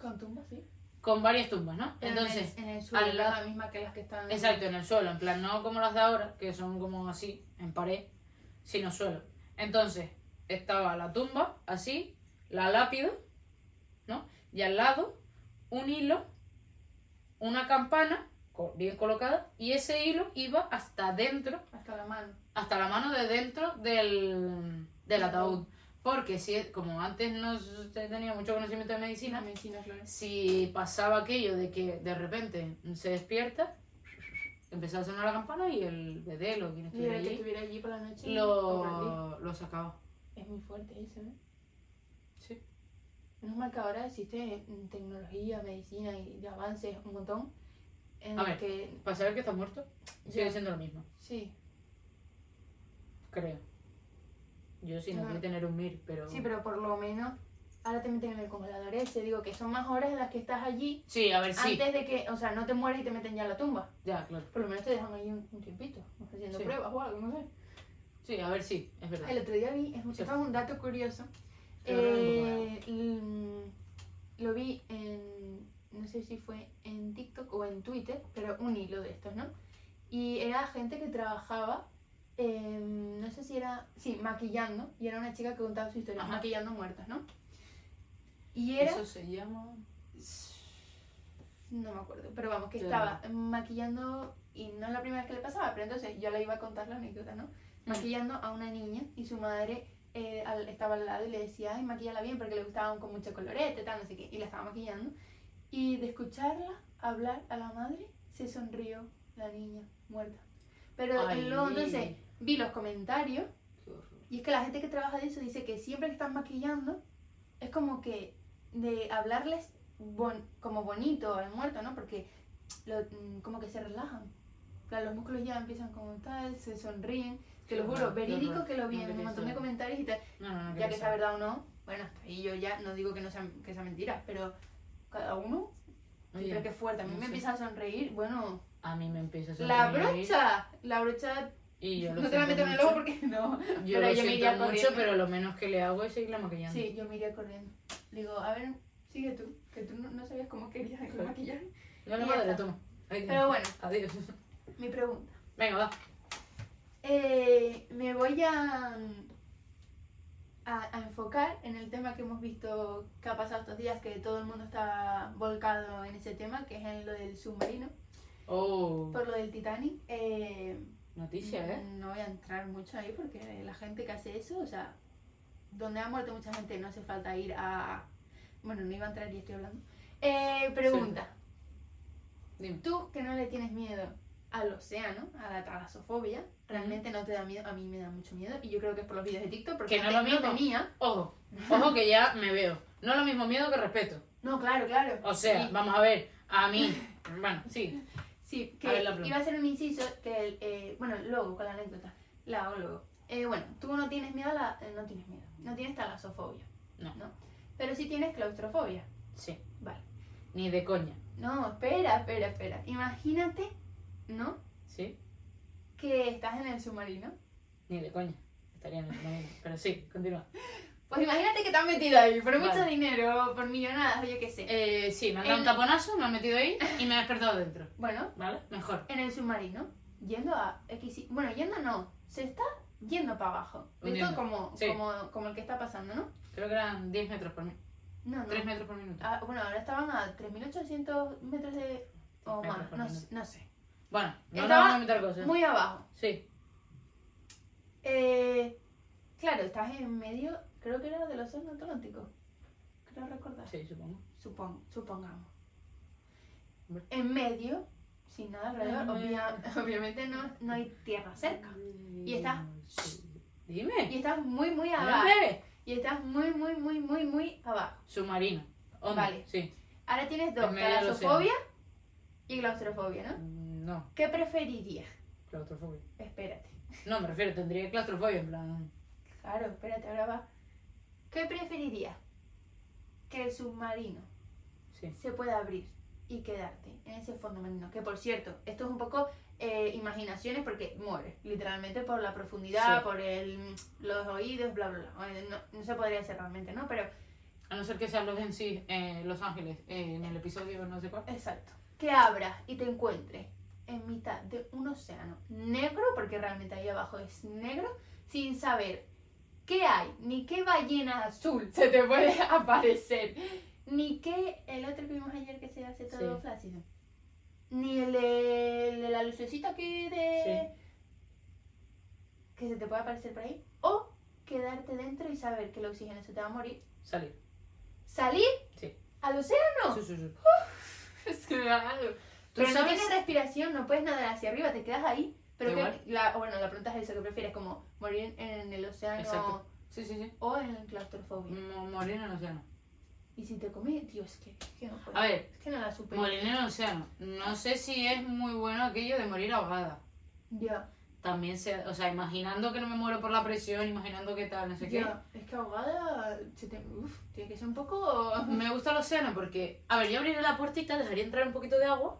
Con tumbas, sí. Con varias tumbas, ¿no? Entonces, En el, en el suelo, al lado- la misma que las que están. Exacto, en el suelo, en plan, no como las de ahora, que son como así, en pared, sino suelo. Entonces, estaba la tumba, así, la lápida, ¿no? Y al lado, un hilo, una campana, bien colocada, y ese hilo iba hasta dentro, Hasta la mano. Hasta la mano de dentro del, del ataúd. Porque si, como antes no tenía mucho conocimiento de medicina, La medicina, claro. si pasaba aquello de que de repente se despierta, empezaba a sonar la campana y el bedel o quien estuviera allí estuviera allí por la noche. lo lo, sacaba. Es muy fuerte eso, ¿eh? Sí. Menos mal que ahora existe tecnología, medicina y de avances un montón. En A ver. que. Para saber que está muerto, sigue siendo lo mismo, Sí, creo. Yo sí, no quiero tener un mir, pero... sí, pero por lo menos. Ahora te meten en el congelador ese. Digo que son más horas en las que estás allí. Sí, a ver, sí. Antes de que. O sea, no te mueres y te meten ya en la tumba. Ya, claro. Por lo menos te dejan ahí un, un tiempito. Haciendo Sí. pruebas o algo, no sé. Sí, a ver, sí, es verdad. El otro día vi, es, Sí. esto es un dato curioso. Sí, Eh, lo vi en, no sé si fue en TikTok o en Twitter, pero un hilo de estos, ¿no? Y era gente que trabajaba, em, no sé si era, sí, maquillando, y era una chica que contaba su historia, Ajá. maquillando muertos, ¿no? Y era, Eso se llama... no me acuerdo, pero vamos, que estaba maquillando, y no es la primera vez que le pasaba, pero entonces yo le iba a contar la anécdota, ¿no? Maquillando a una niña y su madre eh, al- estaba al lado y le decía, ay, maquillala bien porque le gustaban con mucho colorete, tal, no sé qué, y la estaba maquillando. Y de escucharla hablar a la madre, se sonrió la niña muerta. Pero Ay. luego entonces vi los comentarios y es que la gente que trabaja de eso dice que siempre que están maquillando es como que de hablarles bon- como bonito al muerto, ¿no? Porque lo- mm, como que se relajan. Claro, los músculos ya empiezan como tal, se sonríen. Te lo juro, verídico horror. que lo vi No en un montón de comentarios y tal. No, no, no. Ya que sea verdad o no, bueno, hasta ahí yo ya no digo que no sea, que sea mentira, pero cada uno, Oye, pero qué fuerte. A mí no me sé. empieza a sonreír, bueno, A mí me empieza a la brocha, la brocha, Y yo lo no te la meto en el ojo porque no. Yo pero lo yo me iría mucho, corriendo. pero lo menos que le hago es seguirla maquillando. Sí, yo me iría corriendo. Digo, a ver, sigue tú, que tú no, no sabías cómo querías el maquillaje. No, no, madre, toma. Ahí. Pero bueno, Adiós. mi pregunta. Venga, va. Eh, me voy a, a, a enfocar en el tema que hemos visto que ha pasado estos días, que todo el mundo está volcado en ese tema, que es en lo del submarino, Oh, por lo del Titanic. Eh, noticia, ¿eh? No voy a entrar mucho ahí porque la gente que hace eso, o sea, donde ha muerto mucha gente no hace falta ir a, Bueno, no iba a entrar y estoy hablando. Eh, pregunta. Dime. Tú que no le tienes miedo al océano, a la talasofobia, realmente no te da miedo. A mí me da mucho miedo y yo creo que es por los vídeos de TikTok, porque Que no lo mismo. tenía. Ojo, ojo que ya me veo. No lo mismo miedo que respeto. No, claro, claro. O sea, Sí. vamos a ver, a mí. Bueno, sí. Sí, A que ver pregunta. iba a ser un inciso que, el, eh, bueno, luego con la anécdota, la hago luego. Eh, bueno, tú no tienes miedo a la, eh, no tienes miedo, no tienes talasofobia, No. Pero sí tienes claustrofobia, Sí. vale. Ni de coña. No, espera, espera, espera. Imagínate, ¿no? Sí. Que estás en el submarino. Ni de coña. Estaría en el submarino. Pero sí, continúa. Pues imagínate que te has metido ahí por mucho Vale. dinero, por millonadas o yo qué sé. Eh, sí, me han dado un taponazo, me han metido ahí y me he despertado dentro. Bueno, ¿Vale? Mejor. en el submarino, yendo a X... Bueno, yendo no, se está yendo para abajo. Hundiendo. todo como, Sí. como, como el que está pasando, ¿no? Creo que eran 10 metros por minuto. No, no. 3 metros por minuto. Ah, bueno, ahora estaban a 3.800 metros de... o Metros más, por no, minuto. sé- no sé. Bueno, no Estaba vamos a meter cosas. Muy abajo. Sí. Eh, claro, estás en medio, creo que era del Océano Atlántico. Creo recordar. Sí, supongo. Supon- supongamos. En medio, sin nada alrededor, obvia- obviamente no, no hay tierra cerca. Y estás-. Dime. Y estás muy, muy Dime. abajo. Y estás muy, muy, muy, muy, muy abajo. Submarino. Vale. Sí. Ahora tienes dos, talasofobia y claustrofobia, ¿no? Mm, No, ¿Qué preferirías? claustrofobia. Espérate. No, me refiero, tendría claustrofobia en plan. Claro, espérate, ahora va. ¿Qué preferirías? Que el submarino Sí. se pueda abrir y quedarte en ese fondo marino. Que por cierto, esto es un poco eh, imaginaciones porque muere, literalmente por la profundidad, Sí. por el, los oídos, bla, bla, bla. No, no se podría hacer realmente, ¿no? Pero, A no ser que sean los en sí, eh, Los Ángeles, eh, en el episodio no sé cuál. exacto. Que abras y te encuentres en mitad de un océano negro, porque realmente ahí abajo es negro, sin saber qué hay, ni qué ballena azul se te puede aparecer, ni qué el otro que vimos ayer que se hace todo Sí. flácido, ni el de, el de la lucecita aquí de... que se te puede aparecer por ahí, o quedarte dentro y saber que el oxígeno se te va a morir. Salir. ¿Salir? Sí. ¿Al océano? Sí, sí, sí. Es que me da algo. ¿Tú Pero no sabes? tienes respiración, no puedes nadar hacia arriba, te quedas ahí. Pero que, la, bueno, la pregunta es eso, ¿qué prefieres? Como morir en el océano Exacto. Sí, sí, sí. o en claustrofobia. Mo- Morir en el océano. Y si te comes, tío, es que, es que no puedo. A ver, Es que no la supero. morir en el océano. No sé si es muy bueno aquello de morir ahogada. Ya, También se, o sea, imaginando que no me muero por la presión, imaginando que tal, no sé qué. Es que ahogada, se te, uf, tiene que ser un poco... Me gusta el océano porque, a ver, yo abriría la puertita, dejaría entrar un poquito de agua.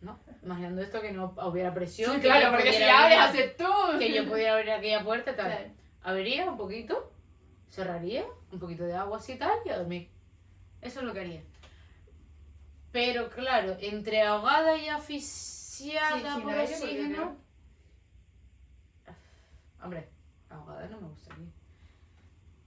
¿No? Imaginando esto que no hubiera presión. Sí, claro, porque si abres, haces tú. Que yo pudiera abrir aquella puerta y tal. Claro. Abriría un poquito, cerraría, un poquito de agua así y tal, y a dormir. Eso es lo que haría. Pero claro, entre ahogada y asfixiada Sí, por aire, oxígeno. Hombre, ahogada no me gustaría.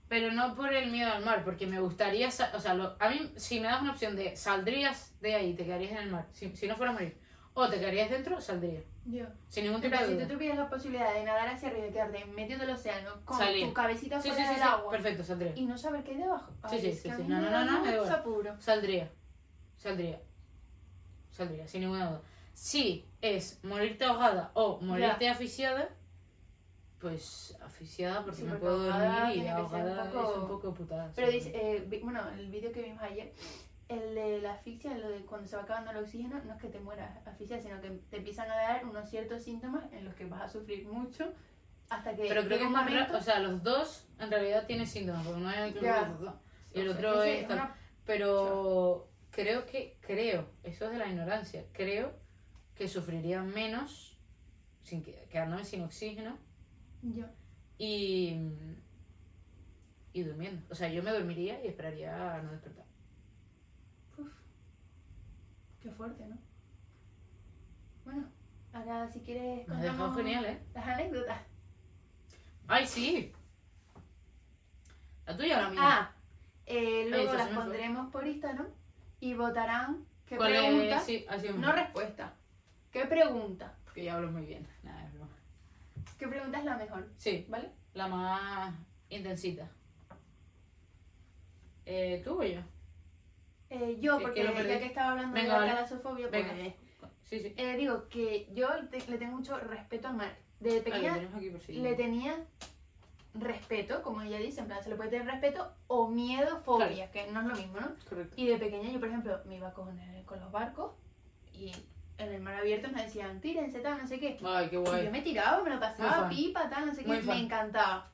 Pero no por el miedo al mar, porque me gustaría. O sea, lo- a mí, si me das una opción de saldrías de ahí, te quedarías en el mar, si, si no fuera a morir, o te quedarías dentro, saldría. Ya. Sin ningún tipo Pero de si duda. tú tuvieras la posibilidad de nadar hacia arriba y quedarte en medio del océano con Salir. tu cabecita Sí, fuera sí, sí, del sí, agua perfecto, saldría. y no saber qué hay debajo. Sí, sí, sí, sí. No, no, no, no, me apuro. Saldría. Saldría. Saldría, sin ninguna duda. Si es morirte ahogada o morirte asfixiada, pues asfixiada porque no puedo dormir y ahogada poco- es un poco putada. Pero dice, eh, bueno, el vídeo que vimos ayer, el de la asfixia, lo de cuando se va acabando el oxígeno, no es que te mueras asfixia, sino que te empiezan a dar unos ciertos síntomas en los que vas a sufrir mucho hasta que Pero creo que es más momento- raro, o sea, los dos en realidad tienen síntomas, porque uno es Ya. y el otro es una- Pero creo que, creo, eso es de la ignorancia, creo que sufriría menos sin que, quedándome sin oxígeno Yo. y, y durmiendo. O sea, yo me dormiría y esperaría a no despertar. Qué fuerte, ¿no? Bueno, ahora si quieres contamos genial, ¿eh? las anécdotas. ¡Ay, sí! ¿La tuya o la mía? Ah, eh, luego las pondremos por Instagram y votarán qué ¿Cuál pregunta, es? Sí, así no respuesta. ¿Qué pregunta? Porque ya hablo muy bien. Nada, es broma. ¿Qué pregunta es la mejor? Sí, ¿Vale? la más intensita. Eh, ¿Tú o yo? Eh, yo, ¿Qué- porque lo perdí? ya que estaba hablando Venga, de la vale. talasofobia, pues Venga. Sí, sí. eh, digo que yo te- le tengo mucho respeto al mar. Lo pequeña aquí por le tenía respeto, como ella dice, en plan, se le puede tener respeto o miedo, fobia, que no es lo mismo, ¿no? Correcto. Y de pequeña yo, por ejemplo, me iba con, con los barcos y en el mar abierto me decían, tírense, tal, no sé qué. Ay, qué Y guay. yo me tiraba, me lo pasaba pipa, tal, no sé Muy qué, fan. me encantaba.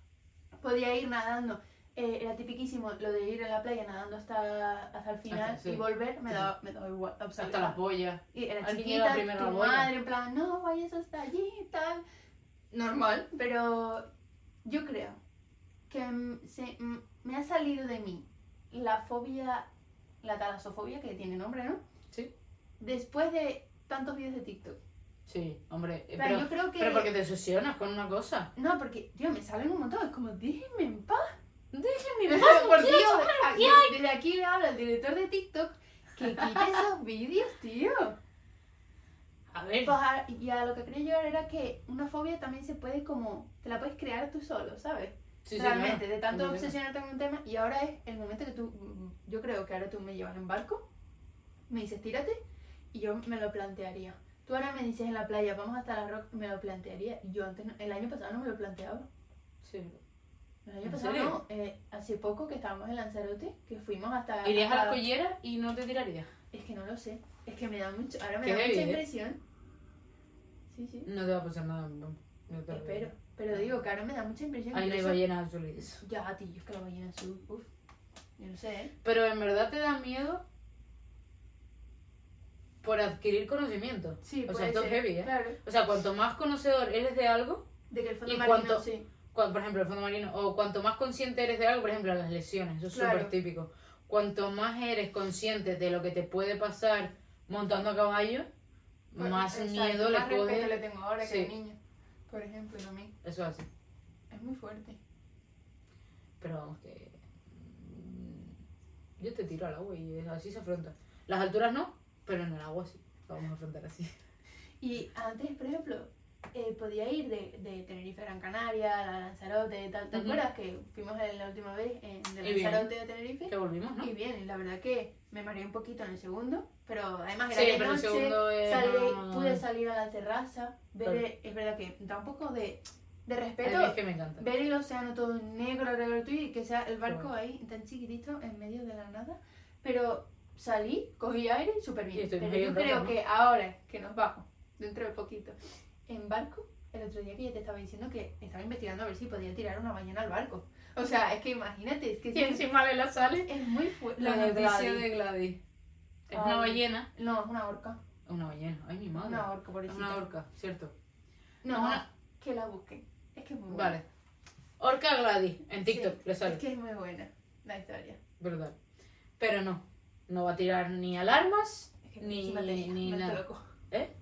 Podía ir nadando. Eh, era tipiquísimo lo de ir a la playa nadando hasta, hasta el final Hasta- sí. y volver, me daba, me daba igual, Hasta las pollas. Y era chiquita, la tu madre, en plan, no, vayas hasta allí y tal. Normal, pero yo creo que se- me ha salido de mí la fobia, la talasofobia, que tiene nombre, ¿no? Sí. Después de tantos vídeos de TikTok. Sí, hombre. eh, Pero, yo creo que... pero porque te obsesionas con una cosa. No, porque, tío, me salen un montón, es como, déjenme en paz. Déjenme Por Dios, a- de- desde aquí le habla el director de TikTok que quite esos vídeos, tío. A ver. Pues a- y a lo que quería llegar era que una fobia también se puede como, te la puedes crear tú solo, ¿sabes? Sí, Realmente, claro. de tanto Sí, obsesionarte con un tema y ahora es el momento que tú, mm, yo creo que ahora tú me llevas en barco, me dices tírate y yo me lo plantearía. Tú ahora me dices en la playa, vamos hasta la roca, me lo plantearía. Yo antes, no- el año pasado no me lo planteaba. Sí. El año ¿En pasado no, eh, hace poco que estábamos en Lanzarote, que fuimos hasta... ¿Irías a la collera y no te tirarías? Es que no lo sé, es que me da mucho, ahora me da mucha ¿eh? impresión. Sí, sí, No te va a pasar nada. vamos. No te espero. Pero digo que ahora me da mucha impresión. Ahí no hay ballenas azules. Ya, tío, es que la ballena azul, uff, yo no sé, ¿eh? Pero en verdad te da miedo por adquirir conocimiento. Sí, O sea, esto es heavy, ¿eh? Claro, O sea, cuanto más conocedor eres de algo, de que el fondo ¿Y marino, cuánto- sí. Cua- por ejemplo, el fondo marino, o cuanto más consciente eres de algo, por ejemplo, las lesiones, eso es Claro. súper típico. Cuanto más eres consciente de lo que te puede pasar montando a caballo, Pues, más miedo le más le tengo ahora Sí. que de niño, por ejemplo, a mí. Eso es así. Es muy fuerte. Pero vamos, que. mm, Yo te tiro al agua y así se afronta. Las alturas no, pero en el agua sí. Lo vamos a afrontar así. Y antes, por ejemplo, eh, podía ir de, de Tenerife a Gran Canaria, a Lanzarote, tal. ¿Te Ujú. acuerdas que fuimos la última vez en, de Y bien. Lanzarote a Tenerife? Que volvimos, ¿no? Y bien, la verdad que me mareé un poquito en el segundo, pero además era Sí, de pero noche, salí- pude salir a la terraza, ver, Claro. es verdad que da un poco de, de respeto es que me encanta. ver el océano todo negro alrededor tuyo y que sea el barco bueno. ahí tan chiquitito en medio de la nada, pero salí, cogí aire súper bien. Pero yo creo ¿no? que ahora que nos vamos, dentro de poquito, en barco, el otro día que ya te estaba diciendo que estaba investigando a ver si podía tirar una ballena al barco. O sea, es que imagínate, es que Y encima de la sale es muy fuerte. la de noticia Gladys. de Gladys. Es Ay. una ballena. No, es una orca. Una ballena. Ay, mi madre. Una orca, es pobrecita. una orca, cierto. No, Una- que la busquen. Es que es muy buena. Vale. Orca Gladys. En TikTok Sí, le sale. Es que es muy buena la historia. Verdad. Pero no. No va a tirar ni alarmas. Es que Ni- ni nada. loco. ¿Eh?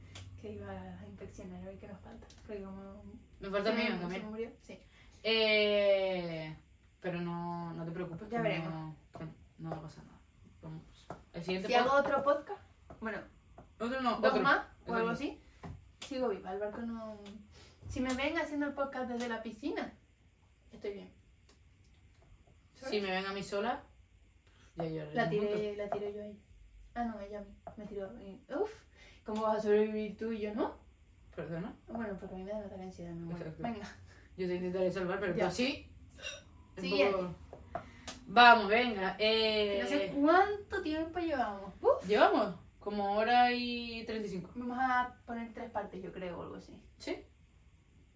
Que iba a qué nos falta. Porque como. Me falta el mío me murió. Sí. Eh, pero no, no te preocupes. Ya que veremos. No, que no va a pasar nada. Vamos. El siguiente Si pod- hago otro podcast, bueno, Otro no, dos otro. más o algo no. así, sigo viva. El barco no. Si me ven haciendo el podcast desde la piscina, estoy bien. Si me ven a mí sola, ya lloraré. La tiré, la tiré yo a ella. Ah, no, ella a mí. Me tiró. Uf, ¿cómo vas a sobrevivir tú y yo no? Perdona. Bueno, porque a mí me da un ataque de ansiedad, me muero. Exacto. Venga. Yo te intentaré salvar, pero Ya. tú sí. Un Siguiente. poco- Vamos, venga. Eh... No sé cuánto tiempo llevamos. Uf. Llevamos como hora y 35. Vamos a poner tres partes, yo creo, o algo así. ¿Sí?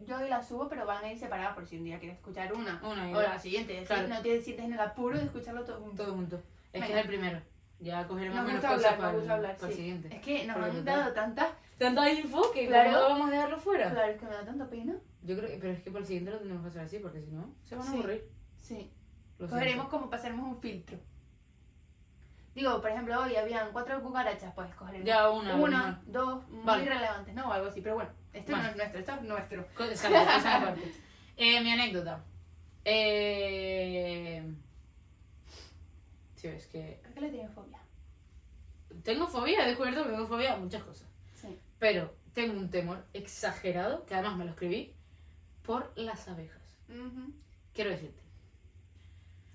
Yo hoy las subo, pero van a ir separadas por si un día quieres escuchar una. Una y O la siguiente, Claro. no te sientes en el apuro de escucharlo todo junto. Todo junto. Es que Venga. es el primero. Ya cogeremos Nos menos gusta cosas hablar, para, nos gusta el, hablar, para el sí. siguiente. Es que nos Porque han dado tantas. Tanta info que Claro. ¿cómo vamos a dejarlo fuera? Claro, es que me da tanta pena. Yo creo que, pero es que para el siguiente lo tenemos que hacer así, porque si no, se van a aburrir. Sí. Lo Cogeremos siento. como pasaremos un filtro. Digo, por ejemplo, hoy habían cuatro cucarachas, pues cogeremos Ya una. una, dos, muy relevantes, ¿no? O algo así, pero bueno, esto Vale. no es nuestro, esto es nuestro. Exacto, esa. Eh, mi anécdota. Eh... Tío, es que ¿A qué le tienes fobia? tengo fobia, he descubierto que tengo fobia a muchas cosas. Sí. Pero tengo un temor exagerado, que además me lo escribí, por las abejas. Quiero decirte.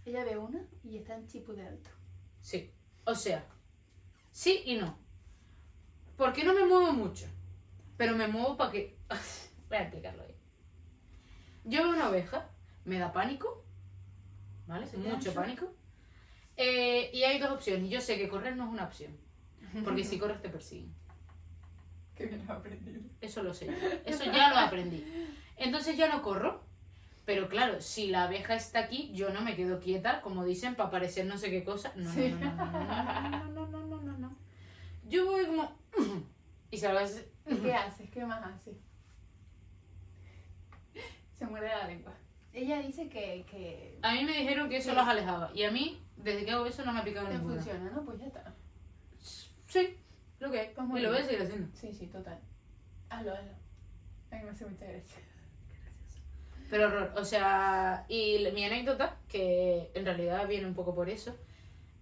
Ella ve una y está en chipu de alto. Sí. O sea, sí y no. Porque no me muevo mucho. Pero me muevo para que. Voy a explicarlo ahí. Yo veo una oveja, me da pánico. ¿Vale? Mucho pánico. Eh, y hay dos opciones. Yo sé que correr no es una opción. Porque si corres te persiguen. Que bien lo he aprendido. Eso lo sé. Eso ya lo aprendí. Entonces ya no corro. Pero claro, si la abeja está aquí, yo no me quedo quieta, como dicen, para parecer no sé qué cosa. No, Sí. no, no, no, no, no, no, no, no, no, no. Yo voy como... Y se lo hace... ¿Y qué haces? ¿Qué más haces? Se muerde la lengua. Ella dice que, que A mí me dijeron que eso Sí. los alejaba. Y a mí, desde que hago eso, no me ha picado te ninguna. funciona, ¿no? Pues ya está. Sí, lo que hay. Pues muy y lo voy a seguir haciendo. Sí, sí, total. Hazlo, hazlo. A mí me hace mucha gracia. Pero horror, o sea, y mi anécdota, que en realidad viene un poco por eso,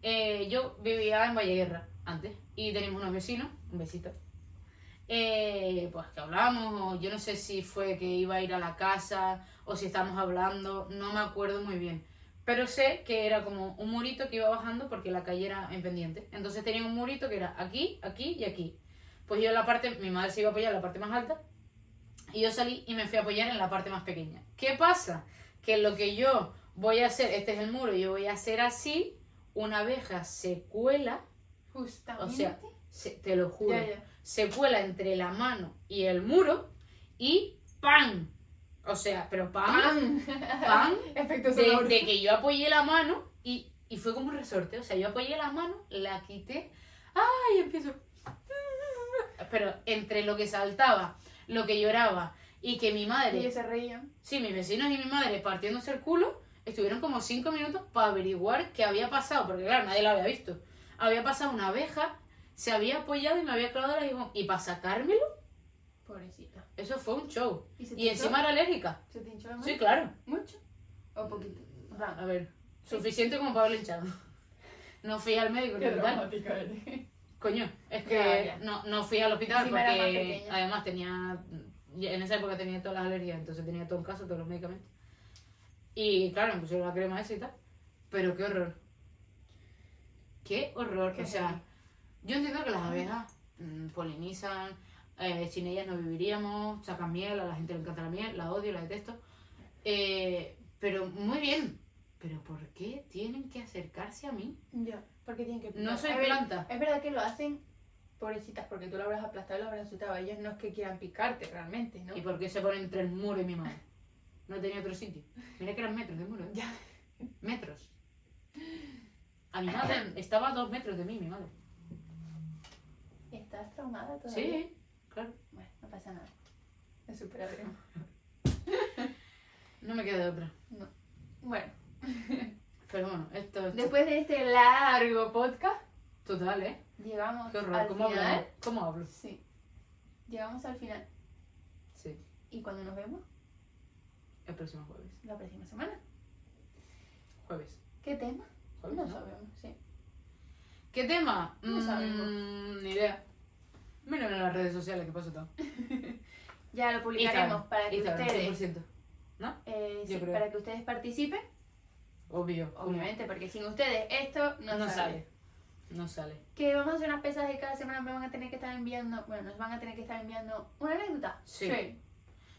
eh, yo vivía en Valleguerra antes y teníamos unos vecinos, un besito, eh, pues que hablamos, o yo no sé si fue que iba a ir a la casa o si estábamos hablando, no me acuerdo muy bien. Pero sé que era como un murito que iba bajando porque la calle era en pendiente. Entonces tenía un murito que era aquí, aquí y aquí. Pues yo en la parte, mi madre se iba a apoyar en la parte más alta y yo salí y me fui a apoyar en la parte más pequeña. ¿Qué pasa? Que lo que yo voy a hacer, este es el muro, yo voy a hacer así, una abeja se cuela, Justamente. o sea, se- te lo juro, ya, ya. se cuela entre la mano y el muro y ¡pam! O sea, pero ¡pam! ¡pam! Efecto De, de que yo apoyé la mano y, y fue como un resorte. O sea, yo apoyé la mano, la quité, ¡ay! empiezo. Pero entre lo que saltaba, lo que lloraba y que mi Y madre ellos se reían. Sí, mis vecinos y mi madre partiéndose el culo estuvieron como cinco minutos para averiguar qué había pasado, porque claro, nadie lo había visto. Había pasado una abeja, se había apoyado y me había clavado el aguijón. Y para sacármelo, Pobrecita. Eso fue un show. ¿Y se te Y encima era alérgica. ¿Se te hinchó? Sí, claro. ¿Mucho? ¿O poquito? A ver, suficiente como para haberle hinchado. No fui al médico Qué dramática eres. Coño, es que Ya, ya. No, no fui al hospital Encima porque además tenía, en esa época tenía todas las alergias, entonces tenía todo en casa, todos los medicamentos. Y claro, me pusieron la crema esa y tal, pero qué horror. Qué horror, Qué o sea, yo entiendo que las abejas mm, polinizan, eh, sin ellas no viviríamos, sacan miel, a la gente le encanta la miel, la odio, la detesto, eh, pero muy bien. Pero ¿por qué tienen que acercarse a mí? Ya, porque tienen que No soy ver, planta. Es verdad que lo hacen pobrecitas porque tú lo habrás aplastado y lo habrás asustado. Ellos no es que quieran picarte realmente, ¿no? ¿Y por qué se ponen entre el muro y mi madre? No tenía otro sitio. Mira que eran metros de muro. ¿eh? Ya. Metros. A mi madre estaba a dos metros de mí, mi madre. ¿Estás traumada todavía? Sí, claro. Bueno, no pasa nada. Lo superaremos. No me queda de otra. Bueno, Pero bueno, esto es después de este largo podcast, total, ¿eh? llegamos Qué horror. al ¿Cómo final. hablo? ¿Cómo hablo? Sí. Llegamos al final. Sí, ¿Y cuando nos vemos? el próximo jueves. La próxima semana. Jueves. ¿Qué tema? Jueves, No ¿no? sabemos, sí. ¿Qué tema? No sabemos. Mm, ni idea. Miren en las redes sociales que pasa todo. Ya lo publicaremos para que Instagram, ustedes 100%. eh, yo sí, creo. para que ustedes participen, Obvio. obviamente, porque sin ustedes esto no, No sale. sale. No sale. Que vamos a hacer unas pesas de cada semana, me van a tener que estar enviando, bueno, nos van a tener que estar enviando una anécdota. Sí. Pero-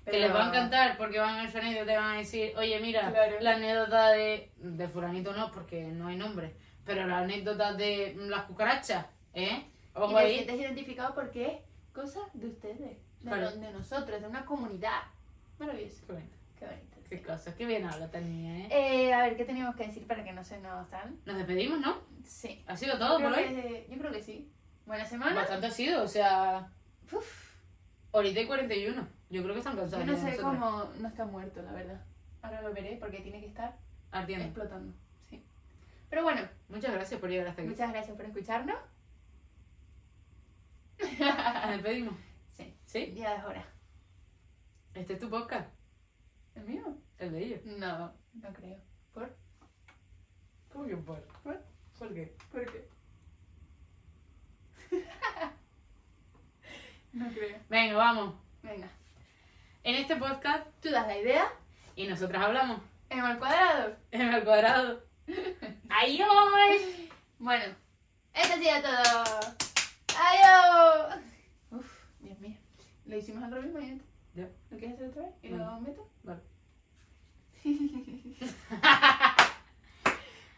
Que les va a encantar porque van a ver su anécdota y te van a decir, oye, mira, Claro. la anécdota de. de Fulanito no, porque no hay nombre. Pero la anécdota de las cucarachas, ¿eh? Y Ojo te ahí. sientes identificado porque es cosa de ustedes, de, lo- de nosotros, de una comunidad. Maravilloso. Qué bonito. Qué bonito. Qué sí. cosas. Qué bien habla esta niña, ¿eh? Eh, a ver, ¿qué teníamos que decir para que no se nos tal? Nos despedimos, ¿no? Sí. Ha sido todo por hoy. que- yo creo que sí. Buena semana. Bastante ha sido, o sea. Uf, Ahorita y 41. Yo creo que están yo cansados. no ya sé cómo no está muerto, la verdad. Ahora lo veré porque tiene que estar Ardiendo. explotando. Sí. Pero bueno, Muchas gracias por llegar hasta aquí. muchas gracias por escucharnos. Nos despedimos. Sí, ¿Sí? ya es hora. Este es tu podcast. ¿El mío? El de ellos. No, no creo. ¿Por? ¿Cómo que por? ¿Por? ¿Por qué? ¿Por qué? no creo. Venga, vamos. Venga, En este podcast, tú das la idea y nosotras hablamos. en el cuadrado. En el cuadrado. Adiós. Bueno, esto ha sido todo. Adiós. Uf, Dios mío. Lo hicimos al revés, imagínate. Ya. ¿Lo quieres hacer otra vez? ¿Y lo meto? Vale.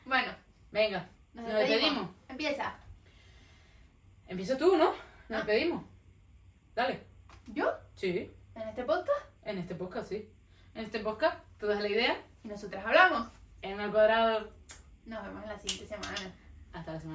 Bueno, Venga, nos nos despedimos. despedimos. Empieza. Empieza tú, ¿no? Nos Ah. despedimos. Dale. ¿Yo? Sí, ¿En este podcast? en este podcast sí. En este podcast, tú das la idea. Y nosotras hablamos. En el cuadrado. Nos vemos en la siguiente semana. Hasta la semana.